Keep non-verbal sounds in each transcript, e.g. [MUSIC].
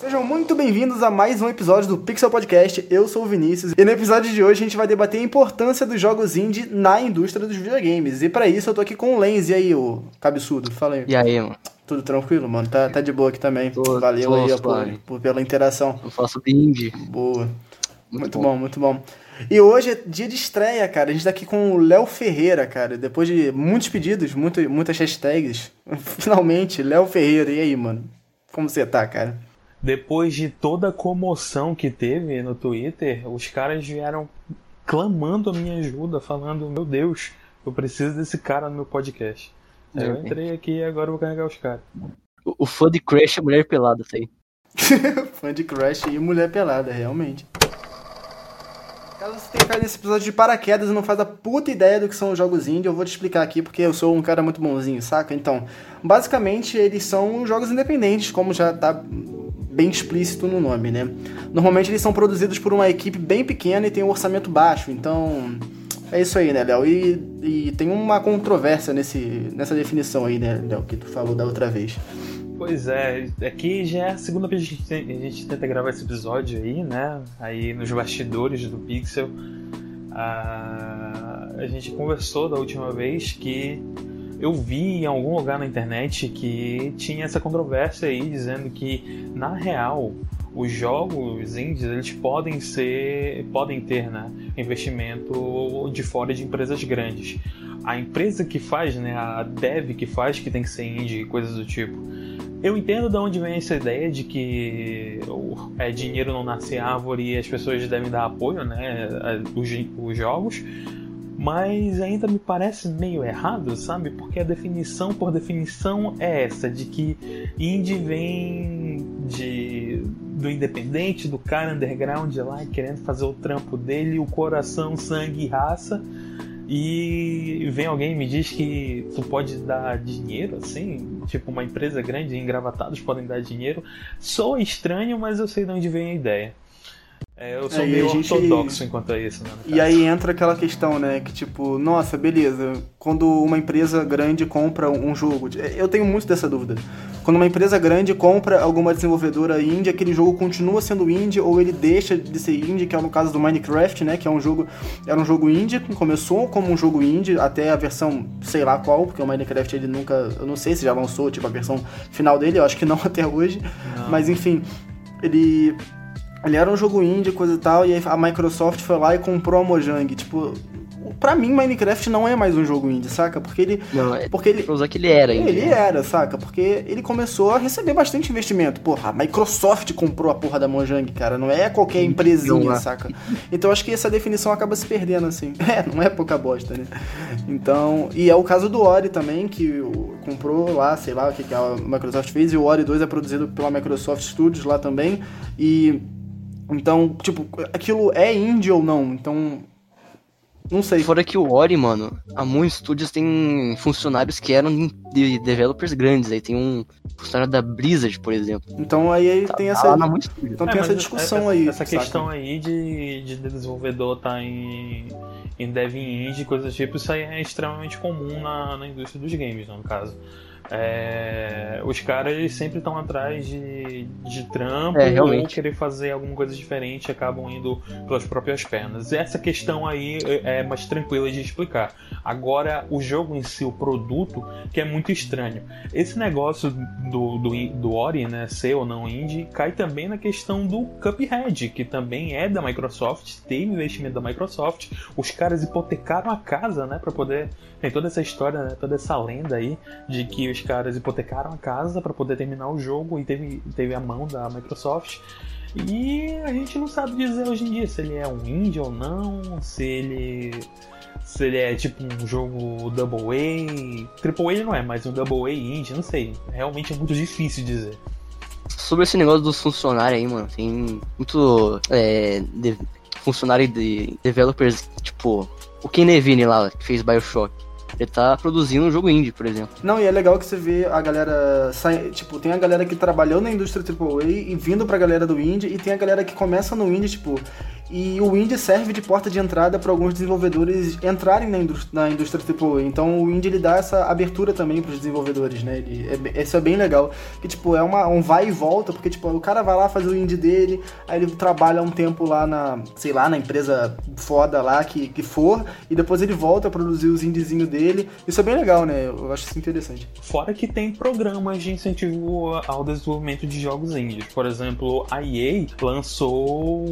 Sejam muito bem-vindos a mais um episódio do Pixel Podcast. Eu sou o Vinícius e no episódio de hoje a gente vai debater a importância dos jogos indie na indústria dos videogames. E para isso eu tô aqui com o Lenz. E aí, o cabeçudo? Fala aí. E aí, mano? Tudo tranquilo, mano? Tá, tá de boa aqui também. Tô- Valeu tô aí ó, por, por- pela interação. Eu faço de indie. Boa. Muito Muito, bom. bom. muito bom. E hoje é dia de estreia, cara. A gente tá aqui com o Léo Ferreira, cara. Depois de muitos pedidos, muito, muitas hashtags. [LAUGHS] Finalmente, Léo Ferreira. E aí, mano? Como você tá, cara? Depois de toda a comoção que teve no Twitter, os caras vieram clamando a minha ajuda, falando: Meu Deus, eu preciso desse cara no meu podcast. Aí eu entrei aqui e agora eu vou carregar os caras. O, o fã de Crash é mulher pelada, isso aí. [LAUGHS] Fã de Crash e Mulher Pelada, realmente. Caso você tenha caído nesse episódio de paraquedas e não faz a puta ideia do que são os jogos indie, eu vou te explicar aqui porque eu sou um cara muito bonzinho, saca? Então, basicamente eles são jogos independentes, como já tá bem explícito no nome, né? Normalmente eles são produzidos por uma equipe bem pequena e tem um orçamento baixo, então é isso aí, né, Léo? E, e tem uma controvérsia nesse, nessa definição aí, né, Léo, que tu falou da outra vez. Pois é, aqui já é a segunda vez que a gente, a tenta gravar esse episódio aí, né? Aí nos bastidores do Pixel. Ah, a gente conversou da última vez que eu vi em algum lugar na internet que tinha essa controvérsia aí dizendo que na real os jogos indies eles podem ser podem ter né, investimento de fora de empresas grandes a empresa que faz né a dev que faz que tem que ser indie coisas do tipo eu entendo de onde vem essa ideia de que é, dinheiro não nasce árvore e as pessoas devem dar apoio né os, os jogos mas ainda me parece meio errado, sabe? Porque a definição por definição é essa, de que indie vem de do independente, do cara underground lá querendo fazer o trampo dele, o coração, sangue e raça. E vem alguém e me diz que tu pode dar dinheiro, assim, tipo uma empresa grande, engravatados podem dar dinheiro. Sou estranho, mas eu sei de onde vem a ideia. É, eu sou É, meio gente- ortodoxo enquanto a isso, né? E aí entra aquela questão, né? Que tipo, nossa, beleza. Quando uma empresa grande compra um jogo. Eu tenho muito dessa dúvida. Quando uma empresa grande compra alguma desenvolvedora indie, aquele jogo continua sendo indie ou ele deixa de ser indie, que é no caso do Minecraft, né? Que é um jogo. Era um jogo indie, começou como um jogo indie, até a versão, sei lá qual, porque o Minecraft ele nunca. Eu não sei se já lançou, tipo, a versão final dele, eu acho que não [LAUGHS] até hoje. Não. Mas enfim, ele. Ele era um jogo indie, coisa e tal, e aí a Microsoft foi lá e comprou a Mojang. Tipo, pra mim, Minecraft não é mais um jogo indie, saca? Porque ele. Não, é Porque ele. usar que ele era ainda. Ele era, saca? Porque ele começou a receber bastante investimento. Porra, a Microsoft comprou a porra da Mojang, cara. Não é qualquer empresinha, lá. saca? Então acho que essa definição acaba se perdendo, assim. [LAUGHS] É, não é pouca bosta, né? Então. E é o caso do Ori também, que comprou lá, sei lá o que, que a Microsoft fez. E o Ori 2 é produzido pela Microsoft Studios lá também. E. Então, tipo, aquilo é indie ou não? Então. Não sei. Fora que o Ori, mano, há muitos estúdios tem funcionários que eram de developers grandes. Aí tem um funcionário da Blizzard, por exemplo. Então aí, aí tem Tá essa. estúdio. Então É, tem essa discussão essa, aí. Essa saca? questão aí de, de desenvolvedor estar em, em dev indie, coisas do tipo, isso aí é extremamente comum na, na indústria dos games, no caso. É, os caras sempre estão atrás de, de trampo É, ou querer fazer alguma coisa diferente acabam indo pelas próprias pernas. Essa questão aí é é mais tranquila de explicar. Agora, o jogo em si, o produto, que é muito estranho. Esse negócio do, do, do Ori, né, ser ou não indie, cai também na questão do Cuphead, que também é da Microsoft, teve investimento da Microsoft. Os caras hipotecaram a casa, né, para poder. Tem toda essa história, né, toda essa lenda aí de que caras hipotecaram a casa para poder terminar o jogo e teve, teve a mão da Microsoft. E a gente não sabe dizer hoje em dia se ele é um indie ou não, se ele se ele é tipo um jogo Double A. Triple A não é, mas um Double A indie, não sei. Realmente é muito difícil dizer. Sobre esse negócio dos funcionários aí, mano, tem muito é, de- funcionário de developers, tipo, o Ken Levine lá, que fez Bioshock. Ele tá produzindo um jogo indie, por exemplo. Não, e é legal que você vê a galera. sai- Tipo, tem a galera que trabalhou na indústria AAA e vindo pra galera do indie, e tem a galera que começa no indie, tipo. E o indie serve de porta de entrada para alguns desenvolvedores entrarem na, indústria, na indústria. Então o indie ele dá essa abertura também para os desenvolvedores, né? Ele, é, isso é bem legal. Que tipo, é uma, um vai e volta, porque tipo, o cara vai lá fazer o indie dele, aí ele trabalha um tempo lá na, sei lá, na empresa foda lá que, que for, e depois ele volta a produzir os indiezinhos dele. Isso é bem legal, né? Eu acho isso interessante. Fora que tem programas de incentivo ao desenvolvimento de jogos indies. Por exemplo, a EA lançou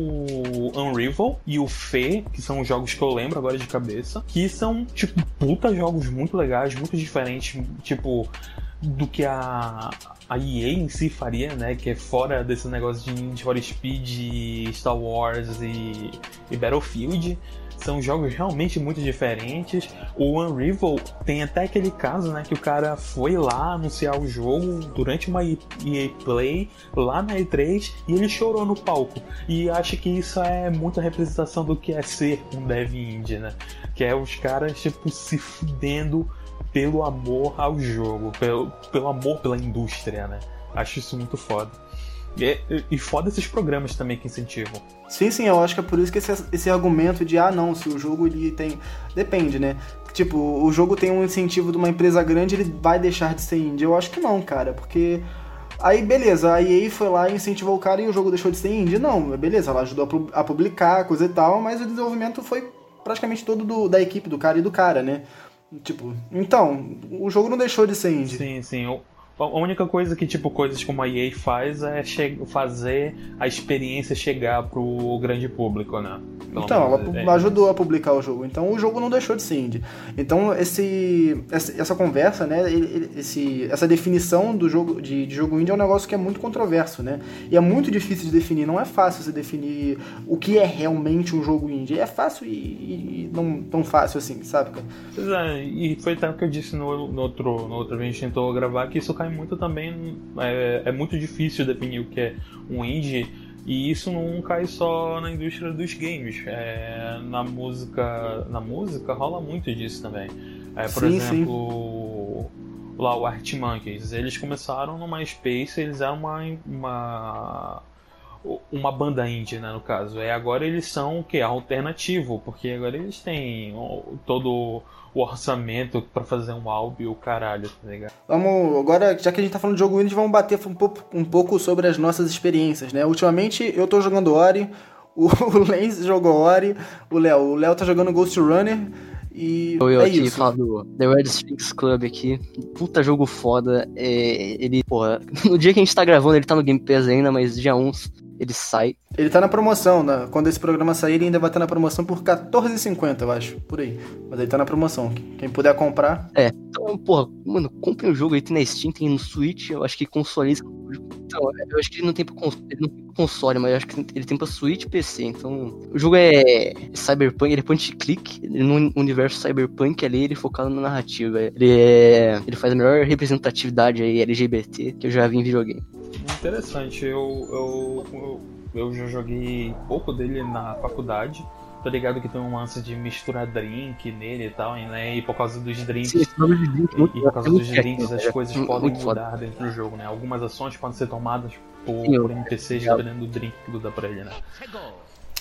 Unravel e o Fe, que são jogos que eu lembro agora de cabeça, que são, tipo, puta jogos muito legais, muito diferentes, tipo, do que a, a EA em si faria, né? Que é fora desse negócio de Need for Speed, Star Wars e, e Battlefield são jogos realmente muito diferentes. O Unravel tem até aquele caso, né, que o cara foi lá anunciar o jogo durante uma EA Play lá na E3 e ele chorou no palco. E acho que isso é muita representação do que é ser um dev indie, né? Que é os caras tipo se fudendo pelo amor ao jogo, pelo, pelo amor pela indústria, né? Acho isso muito foda. E, e foda esses programas também que incentivam. Sim, sim, eu acho que é por isso que esse, esse argumento de, ah, não, se o jogo ele tem. Depende, né? Tipo, o jogo tem um incentivo de uma empresa grande, ele vai deixar de ser indie. Eu acho que não, cara, porque. Aí, beleza, a EA foi lá e incentivou o cara e o jogo deixou de ser indie? Não, beleza, ela ajudou a publicar, coisa e tal, mas o desenvolvimento foi praticamente todo do, da equipe do cara e do cara, né? Tipo, então, o jogo não deixou de ser indie. Sim, sim. A única coisa que, tipo, coisas como a EA faz é fazer a experiência chegar pro grande público, né? Pelo então, ela é. ajudou a publicar o jogo. Então, o jogo não deixou de ser indie. Então, esse, essa conversa, né? Esse, essa definição do jogo de, de, jogo indie é um negócio que é muito controverso, né? E é muito difícil de definir. Não é fácil você definir o que é realmente um jogo indie. É fácil e, e não tão fácil assim, sabe? Pois é, e foi até o que eu disse no, no outro, no outro vídeo que a gente tentou gravar, que isso cai muito também. É, é muito difícil definir o que é um indie. E isso não cai só na indústria dos games. É, na música. Na música rola muito disso também. É, por sim, exemplo, sim. lá o Art Monkeys. Eles começaram no MySpace, eles eram uma, uma uma banda indie, né, no caso. É agora eles são o que alternativo, porque agora eles têm todo o orçamento para fazer um álbum e o caralho, tá ligado? Vamos, agora, já que a gente tá falando de jogo indie, vamos bater um pouco, um pouco sobre as nossas experiências, né? Ultimamente eu tô jogando Ori, [LAUGHS] o Lens jogou Ori, o Léo, o Léo tá jogando Ghost Runner. E eu, eu é aqui isso. falar do The Red Sphinx Club aqui. Puta jogo foda. É, ele, porra, [LAUGHS] no dia que a gente tá gravando, ele tá no Game Pass ainda, mas dia 1 ele sai. Ele tá na promoção, né? Quando esse programa sair, ele ainda vai estar na promoção por R$14,50, eu acho, por aí. Mas ele tá na promoção. Quem puder comprar. É, então, porra, mano, compre um jogo aí, tem na Steam, tem no Switch, eu acho que console. Então, eu acho que ele não tem pra console, console mas eu acho que ele tem pra Switch e PC. Então, o jogo é Cyberpunk, ele é point click, no universo Cyberpunk ali, ele é focado na narrativa. Ele é. Ele faz a melhor representatividade aí LGBT que eu já vi em videogame. Interessante, eu, eu, eu, eu já joguei pouco dele na faculdade. Tô ligado que tem um lance de misturar drink nele e tal, né? E por causa dos drinks. Sim, drink, e, e por causa dos drinks as coisas podem mudar dentro do jogo, né? Algumas ações podem ser tomadas por, por NPCs dependendo do drink que tu dá pra ele, né?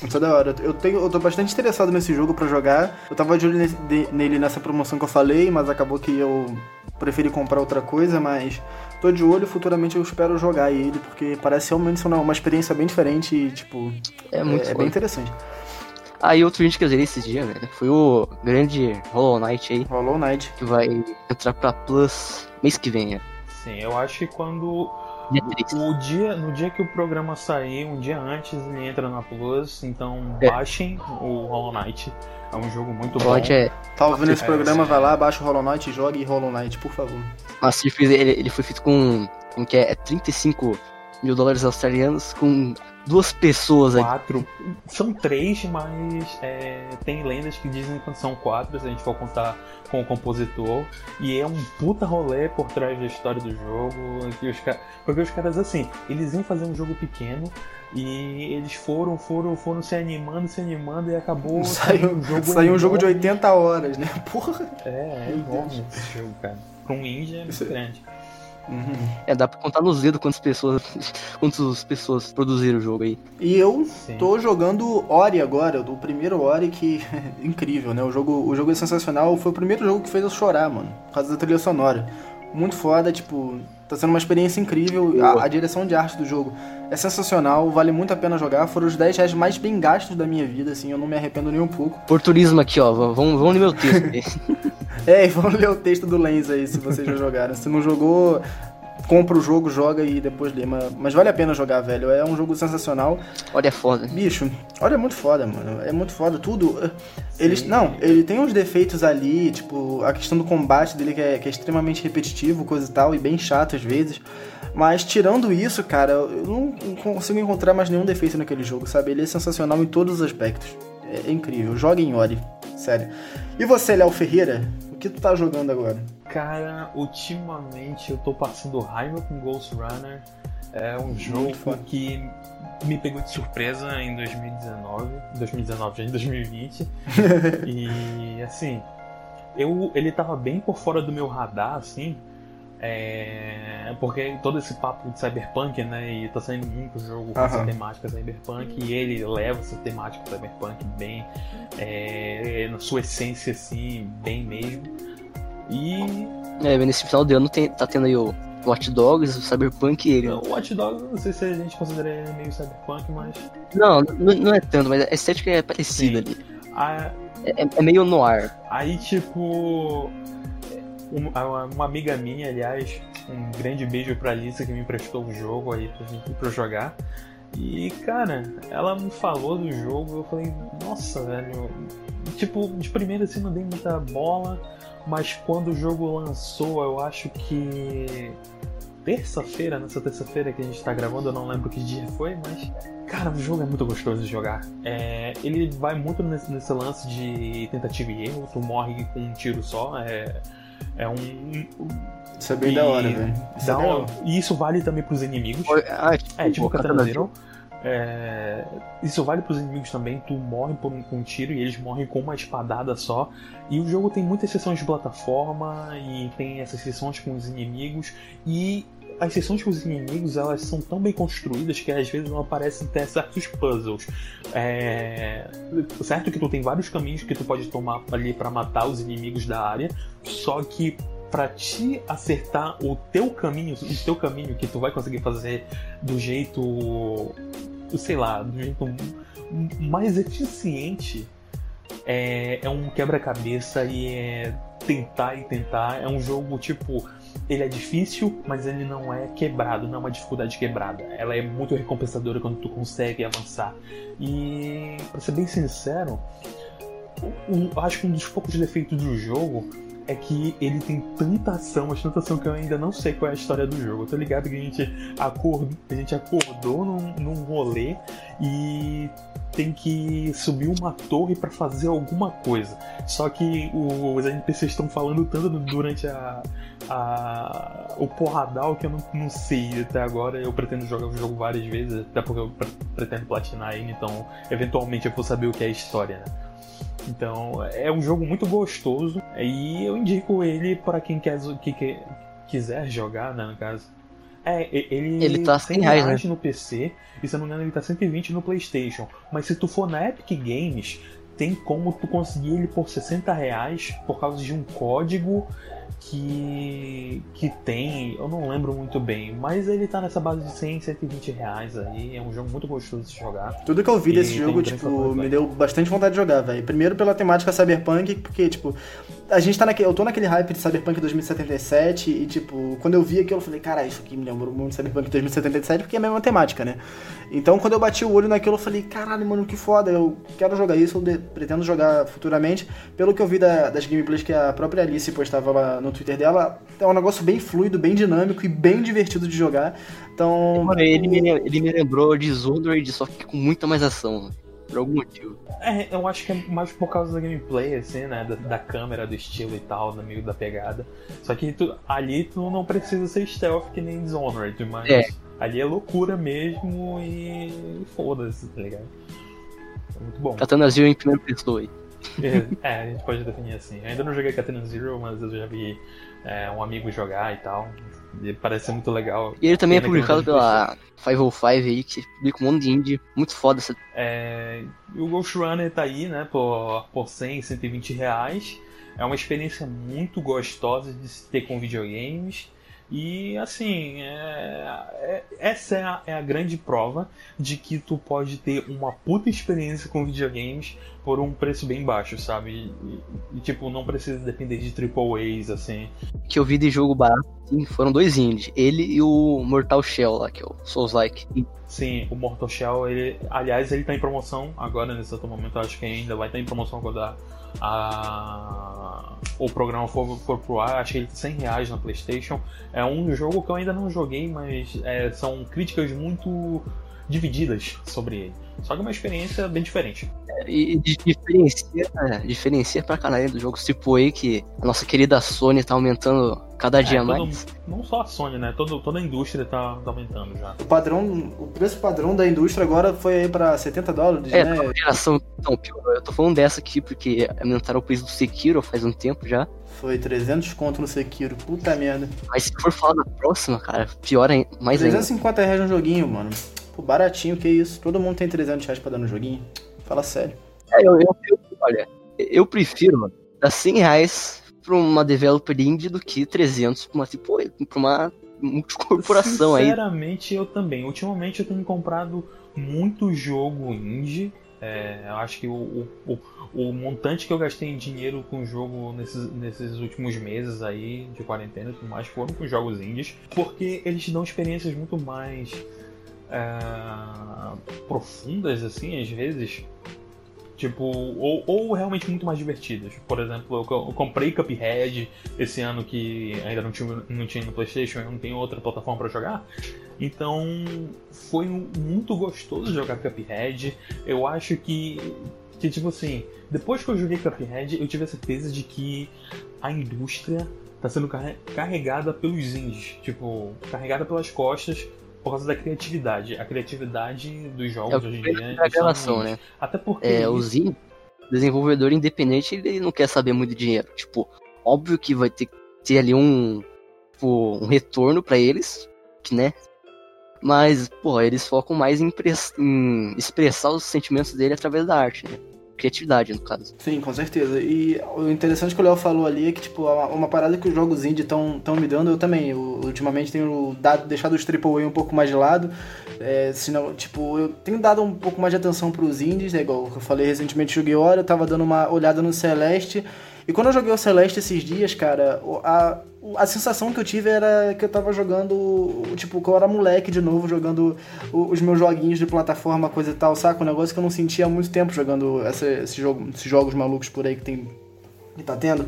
Isso é da hora. Eu, tenho, eu tô bastante interessado nesse jogo para jogar. Eu tava de olho nesse, de, nele nessa promoção que eu falei, mas acabou que eu preferi comprar outra coisa, mas tô de olho, futuramente eu espero jogar ele, porque parece realmente ser uma, experiência bem diferente e, tipo, é, muito é, é bem interessante. Aí outro vídeo que eu zerei esses dias, né, foi o grande Hollow Knight aí. Hollow Knight. Que vai entrar pra Plus mês que vem, né? Sim, eu acho que quando o dia, no dia que o programa sair, um dia antes, ele entra na Plus, então é. baixem o Hollow Knight. É um jogo muito bom. É... Tá ouvindo esse é, programa, vai lá, baixa o Hollow Knight e jogue Hollow Knight, por favor. Mas ele, ele foi feito com, com que é 35 mil dólares australianos com duas pessoas aí. Quatro. São três, mas é, tem lendas que dizem que são quatro, se a gente for contar com o compositor. E é um puta rolê por trás da história do jogo. Que os, porque os caras, assim, eles iam fazer um jogo pequeno. E eles foram, foram, foram se animando, se animando e acabou [LAUGHS] saiu um jogo, [LAUGHS] saiu um jogo de 80 horas, né? [LAUGHS] Porra! É, é enorme esse jogo, cara. Pra um indie é muito grande. Uhum. É, dá pra contar nos dedos quantas pessoas, [LAUGHS] quantas pessoas produziram o jogo aí. E eu Sim. tô jogando Ori agora, o primeiro Ori que [LAUGHS] incrível, né? O jogo, o jogo é sensacional, foi o primeiro jogo que fez eu chorar, mano, por causa da trilha sonora. Muito foda, tipo, tá sendo uma experiência incrível. A, a direção de arte do jogo é sensacional, vale muito a pena jogar. Foram os 10 reais mais bem gastos da minha vida, assim, eu não me arrependo nem um pouco. Oportunismo aqui, ó. Vamos, vamos ler meu texto. [LAUGHS] [LAUGHS] É, e vamos ler o texto do Lens aí, se vocês já jogaram. Se não jogou, compra o jogo, joga e depois lê. Mas, mas vale a pena jogar, velho. É um jogo sensacional. Olha, é foda. Bicho, olha, é muito foda, mano. É muito foda. Tudo. Eles. Não, ele tem uns defeitos ali, tipo, a questão do combate dele que é, que é extremamente repetitivo, coisa e tal, e bem chato às vezes. Mas tirando isso, cara, eu não consigo encontrar mais nenhum defeito naquele jogo, sabe? Ele é sensacional em todos os aspectos. É, é incrível. Joga em Ori, sério. E você, Léo Ferreira? O que tu tá jogando agora? Cara, ultimamente eu tô passando raiva com Ghost Runner. É um jogo que me pegou de surpresa em 2019. 2019, já em 2020. e assim, eu, ele tava bem por fora do meu radar, assim. É, porque todo esse papo de cyberpunk, né? E tá saindo muito jogo com essa Aham. temática cyberpunk e ele leva essa temática cyberpunk bem é, na sua essência, assim, bem mesmo. E É, nesse final de ano tem, tá tendo aí o Watch Dogs, o Cyberpunk e ele. o Watch Dogs, não sei se a gente considera ele meio cyberpunk, mas Não, não, não é tanto, mas a estética é parecida Sim. ali. a- É, é meio noir. aí tipo um- a- uma amiga minha, aliás, um grande beijo pra Alissa que me emprestou o jogo aí pra, gente- pra jogar. E, cara, ela me falou do jogo, eu falei, nossa, velho. Tipo, de primeira assim não dei muita bola, mas quando o jogo lançou, eu acho que. Terça-feira, nessa terça-feira que a gente tá gravando, eu não lembro que dia foi, mas. Cara, o jogo é muito gostoso de jogar. É, ele vai muito nesse, nesse lance de tentativa e erro, tu morre com um tiro só, é. É um. Isso é bem E da hora, velho. Isso é um- e isso vale também pros inimigos. Ah, É, tipo o Katana Zero. É, isso vale pros inimigos também, tu morre por um, com um tiro e eles morrem com uma espadada só. E o jogo tem muitas sessões de plataforma e tem essas sessões com os inimigos. E as sessões com os inimigos elas são tão bem construídas que às vezes não aparecem até certos puzzles. É, certo que tu tem vários caminhos que tu pode tomar ali pra matar os inimigos da área, só que pra te acertar o teu caminho, o teu caminho que tu vai conseguir fazer do jeito, sei lá, do jeito mais eficiente, é, é um quebra-cabeça e é tentar e tentar. É um jogo tipo, ele é difícil, mas ele não é quebrado, não é uma dificuldade quebrada. Ela é muito recompensadora quando tu consegue avançar. E, pra ser bem sincero, acho que um dos poucos defeitos do jogo é que ele tem tanta ação, mas tanta ação que eu ainda não sei qual é a história do jogo. Eu tô ligado que a gente acordou, a gente acordou num, num rolê e tem que subir uma torre pra fazer alguma coisa. Só que os NPCs estão falando tanto durante a, a- o porradal que eu não, não sei até agora. Eu pretendo jogar o jogo várias vezes, até porque eu pre- pretendo platinar ele, então eventualmente eu vou saber o que é a história, né? Então, é um jogo muito gostoso e eu indico ele para quem quer, que, que- quiser jogar, né, no caso. É, ele, Ele tá 100 reais, no PC e se eu não me engano ele tá 120 no PlayStation. Mas se tu for na Epic Games, tem como tu conseguir ele por 60 reais por causa de um código que, que tem, eu não lembro muito bem, mas ele tá nessa base de 100, 120 reais aí. É um jogo muito gostoso de jogar. Tudo que eu vi desse jogo, tipo, me deu bastante vontade de jogar, velho. Primeiro pela temática cyberpunk, porque, tipo, a gente tá naquele. Eu tô naquele hype de Cyberpunk 2077 e, tipo, quando eu vi aquilo, eu falei, cara, isso aqui me lembrou muito de Cyberpunk 2077, porque é a mesma temática, né? Então, quando eu bati o olho naquilo, eu falei, caralho, mano, que foda, eu quero jogar isso, eu pretendo jogar futuramente. Pelo que eu vi da- das gameplays que a própria Alice postava lá no Twitter dela, é um negócio bem fluido, bem dinâmico e bem divertido de jogar. Então. Mano, ele, me, ele me lembrou Dishonored, só que com muita mais ação. Por algum motivo. É, eu acho que é mais por causa da gameplay, assim, né? Da, da câmera, do estilo e tal, do meio da pegada. Só que tu- ali tu não precisa ser stealth que nem Dishonored, mas É. ali é loucura mesmo e foda-se, tá ligado? É muito bom. Katana Zero em primeira pessoa aí. É, a gente pode definir assim. Eu ainda não joguei Katana Zero, mas eu já vi é, um amigo jogar e tal. Ele parece muito legal. E ele também é publicado pela 505 aí, que publica um monte de indie. Muito foda essa. É, e o Ghost Runner tá aí, né, por, por 100, 120 reais. É uma experiência muito gostosa de se ter com videogames. E assim, é, é- essa é a, é a grande prova de que tu pode ter uma puta experiência com videogames por um preço bem baixo, sabe? E, e, tipo, não precisa depender de triple A's, assim. Que eu vi de jogo barato, sim, foram dois indie. Ele e o Mortal Shell lá, que é o Souls Like. Sim, o Mortal Shell, ele, aliás, ele tá em promoção agora, nesse momento, acho que ainda vai estar em promoção quando a, a- o programa for, for pro ar, tá 100 reais na Playstation. É um jogo que eu ainda não joguei, mas é, são críticas muito divididas sobre ele. Só que é uma experiência bem diferente. E di- diferencia, é, diferencia pra caralho do jogo AAA que a nossa querida Sony tá aumentando cada dia É, todo- mais. não só a Sony, né? Todo, toda a indústria tá, tá aumentando já. O padrão, o preço padrão da indústria agora foi aí pra 70 dólares, É, né? a geração. Então, pior, eu tô falando dessa aqui porque aumentaram o preço do Sekiro faz um tempo já. Foi 300 conto no Sekiro, puta merda. Mas se for falar da próxima, cara, pior ainda, mais ainda. 350 reais no joguinho, mano. Pô, baratinho, que isso? Todo mundo tem 300 reais pra dar no joguinho? Fala sério. É, eu, eu, eu- olha, eu prefiro, mano, dar 100 reais pra uma developer indie do que 300 pra uma, tipo, pra uma multicorporação aí. Sinceramente, eu também. Ultimamente eu tenho comprado muito jogo indie. É, eu acho que o, o, o, o montante que eu gastei em dinheiro com o jogo nesses, nesses últimos meses aí de quarentena e tudo mais foram com jogos indies, porque eles te dão experiências muito mais é, profundas, assim, às vezes. Tipo, ou, ou realmente muito mais divertidas. Por exemplo, eu, eu comprei Cuphead esse ano que ainda não tinha, não tinha no PlayStation, eu não tenho outra plataforma pra jogar. Então, foi muito gostoso jogar Cuphead. Eu acho que, que, tipo assim, depois que eu joguei Cuphead, eu tive a certeza de que a indústria tá sendo carre- carregada pelos indies. Tipo, carregada pelas costas por causa da criatividade. A criatividade dos jogos É o hoje em dia. da estão relação, né? Até porque. É, os indie, desenvolvedor independente, ele não quer saber muito de dinheiro. Tipo, óbvio que vai ter que ter ali um, tipo, um retorno pra eles, que, né? Mas, pô, eles focam mais em, em expressar os sentimentos dele através da arte, né? Criatividade, no caso. Sim, com certeza. E o interessante que o Léo falou ali é que, tipo, uma, parada que os jogos indie estão me dando, eu também. Eu, ultimamente tenho dado, deixado os AAA um pouco mais de lado. É, senão, tipo, eu tenho dado um pouco mais de atenção pros indies, né? Igual eu falei recentemente, joguei Hora, eu tava dando uma olhada no Celeste. E quando eu joguei o Celeste esses dias, cara, a, a sensação que eu tive era que eu tava jogando, tipo, que eu era moleque de novo, jogando os meus joguinhos de plataforma, coisa e tal, saca? Um negócio que eu não sentia há muito tempo jogando essa, esse jogo, esses jogos malucos por aí que tem. que tá tendo.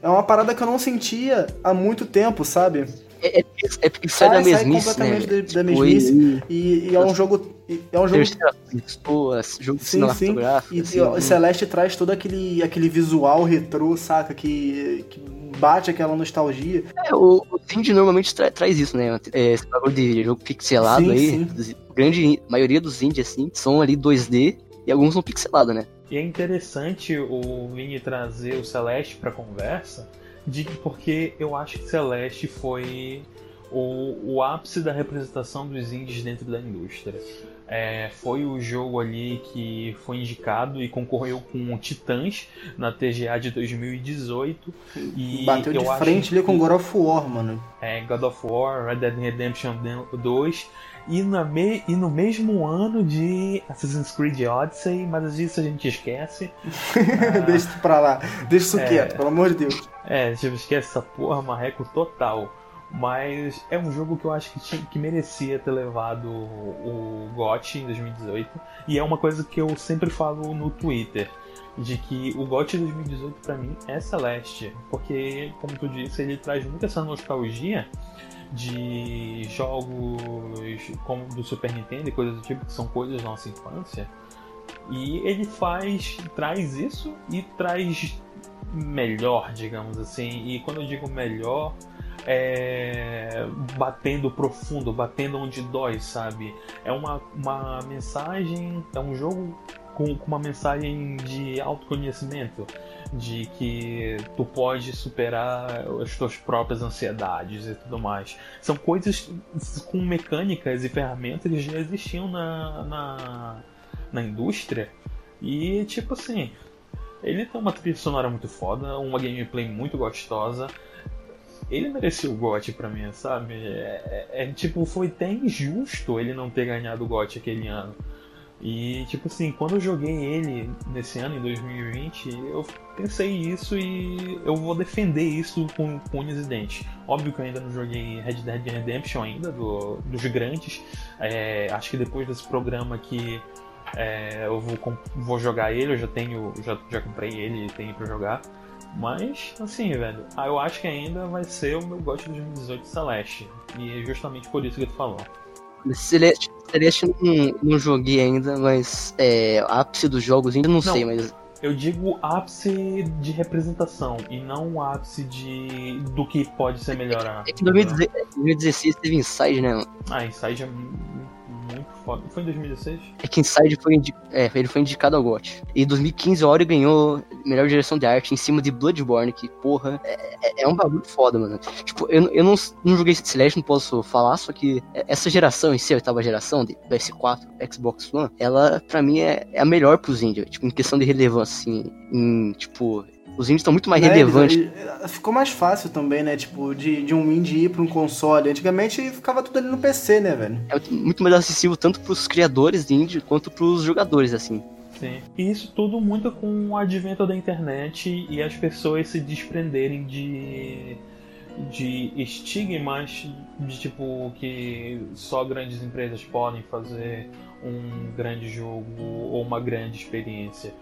É uma parada que eu não sentia há muito tempo, sabe? É, é, é porque sai, da mesmice, né? completamente da, da Tipo, mesmice. E, e é um jogo. e É um jogo Terceira pessoa, jogo Sim, sim. E, assim, e o Celeste traz todo aquele, aquele visual retrô, saca? Que, que bate aquela nostalgia. É, o, o indie normalmente tra- traz isso, né? É, esse bagulho de jogo pixelado Sim, aí. sim. grande maioria dos indies, assim, são ali 2D e alguns são pixelados, né? E é interessante o Vini trazer o Celeste pra conversa, de, porque eu acho que Celeste foi o, o ápice da representação dos indies dentro da indústria. É, foi o jogo ali que foi indicado e concorreu com Titãs na TGA de 2018. E Bateu de frente ali com que- God of War, mano. é, God of War, Red Dead Redemption 2 e, na me- e no mesmo ano de Assassin's Creed Odyssey, mas isso a gente esquece. [LAUGHS] Deixa isso pra lá. Deixa isso É. quieto, pelo amor de Deus. É, a gente esquece essa porra, marreco total. Mas é um jogo que eu acho que, tinha- que merecia ter levado o, o GOT em 2018. E é uma coisa que eu sempre falo no Twitter. De que o GOT 2018 pra mim é Celeste. Porque, como tu disse, ele traz muito essa nostalgia de jogos como do Super Nintendo e coisas do tipo, que são coisas da nossa infância. E ele faz, traz isso e traz melhor, digamos assim. E quando eu digo melhor, é batendo profundo, batendo onde dói, sabe? É uma, uma mensagem, é um jogo com, com uma mensagem de autoconhecimento, de que tu pode superar as tuas próprias ansiedades e tudo mais. São coisas com mecânicas e ferramentas que já existiam na, na, na indústria. E tipo assim, ele tem uma trilha sonora muito foda, uma gameplay muito gostosa. Ele mereceu o GOT pra mim, sabe? É, é, é, tipo, foi até injusto ele não ter ganhado o GOT aquele ano. E, tipo assim, quando eu joguei ele nesse ano, em 2020, eu pensei isso e eu vou defender isso com, unhas e dentes. Óbvio que eu ainda não joguei Red Dead Redemption ainda, do, dos grandes. É, acho que depois desse programa aqui é, eu vou, vou jogar ele, eu já tenho, já, já comprei ele e tenho pra jogar. Mas, assim, velho, eu acho que ainda vai ser o meu gosto de 2018 Celeste. E é justamente por isso que tu falou. Celeste, Celeste não, não joguei ainda, mas é, ápice dos jogos ainda não, não, sei, mas. Eu digo ápice de representação e não ápice de do que pode ser melhorado. É que em 2016 teve Inside, né? Ah, Inside é muito foda. Foi em 2016? É que Inside foi, indi é, ele foi indicado ao GOT. E em 2015 a Ori ganhou melhor direção de arte em cima de Bloodborne, que, porra, é, é, é um bagulho foda, mano. Tipo, eu, eu não, não joguei Celeste, não posso falar, só que essa geração em si, a oitava geração de PS4, Xbox One, ela, pra mim, é, é a melhor pros índios. Tipo, em questão de relevância, assim, em, tipo, os indies estão muito mais é, relevantes. Ficou mais fácil também, né? Tipo, de, de um indie ir pra um console. Antigamente ficava tudo ali no PC, né, velho? É muito mais acessível tanto pros criadores de indie quanto pros jogadores, assim. Sim. E isso tudo muito com o advento da internet e as pessoas se desprenderem de de estigmas de tipo que só grandes empresas podem fazer um grande jogo ou uma grande experiência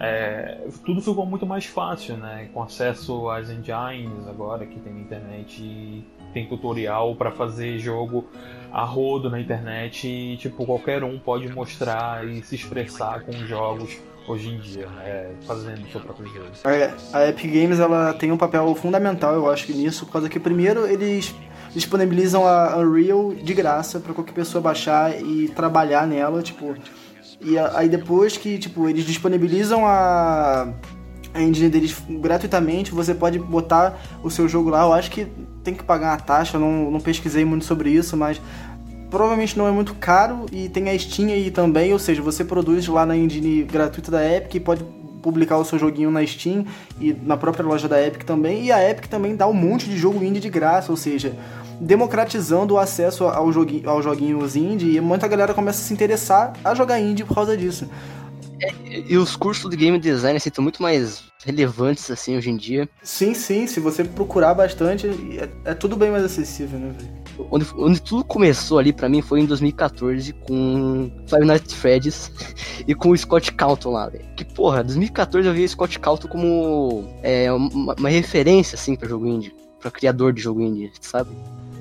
é, tudo ficou muito mais fácil, né? Com acesso às engines agora que tem na internet e tem tutorial para fazer jogo a rodo na internet e tipo qualquer um pode mostrar e se expressar com jogos hoje em dia, né? Fazendo seu próprio jogo. É, a Epic Games ela tem um papel fundamental, eu acho nisso, por causa que primeiro eles disponibilizam a Unreal de graça para qualquer pessoa baixar e trabalhar nela, tipo e aí depois que, tipo, eles disponibilizam a, a engine deles gratuitamente, você pode botar o seu jogo lá. Eu acho que tem que pagar uma taxa, não, não pesquisei muito sobre isso, mas provavelmente não é muito caro e tem a Steam aí também, ou seja, você produz lá na engine gratuita da Epic e pode publicar o seu joguinho na Steam e na própria loja da Epic também. E a Epic também dá um monte de jogo indie de graça, ou seja, democratizando o acesso ao joguinho, aos joguinhos indie e muita galera começa a se interessar a jogar indie por causa disso. É, e os cursos de game design assim, estão muito mais relevantes assim hoje em dia. Sim, sim, se você procurar bastante, é, é tudo bem mais acessível, né, velho? Onde, onde, tudo começou ali para mim foi em 2014 com Five Nights at Freddy's [LAUGHS] e com o Scott Calton lá, velho. Que porra, 2014 eu vi o Scott Calton como é, uma, uma referência assim para jogo indie, para criador de jogo indie, sabe?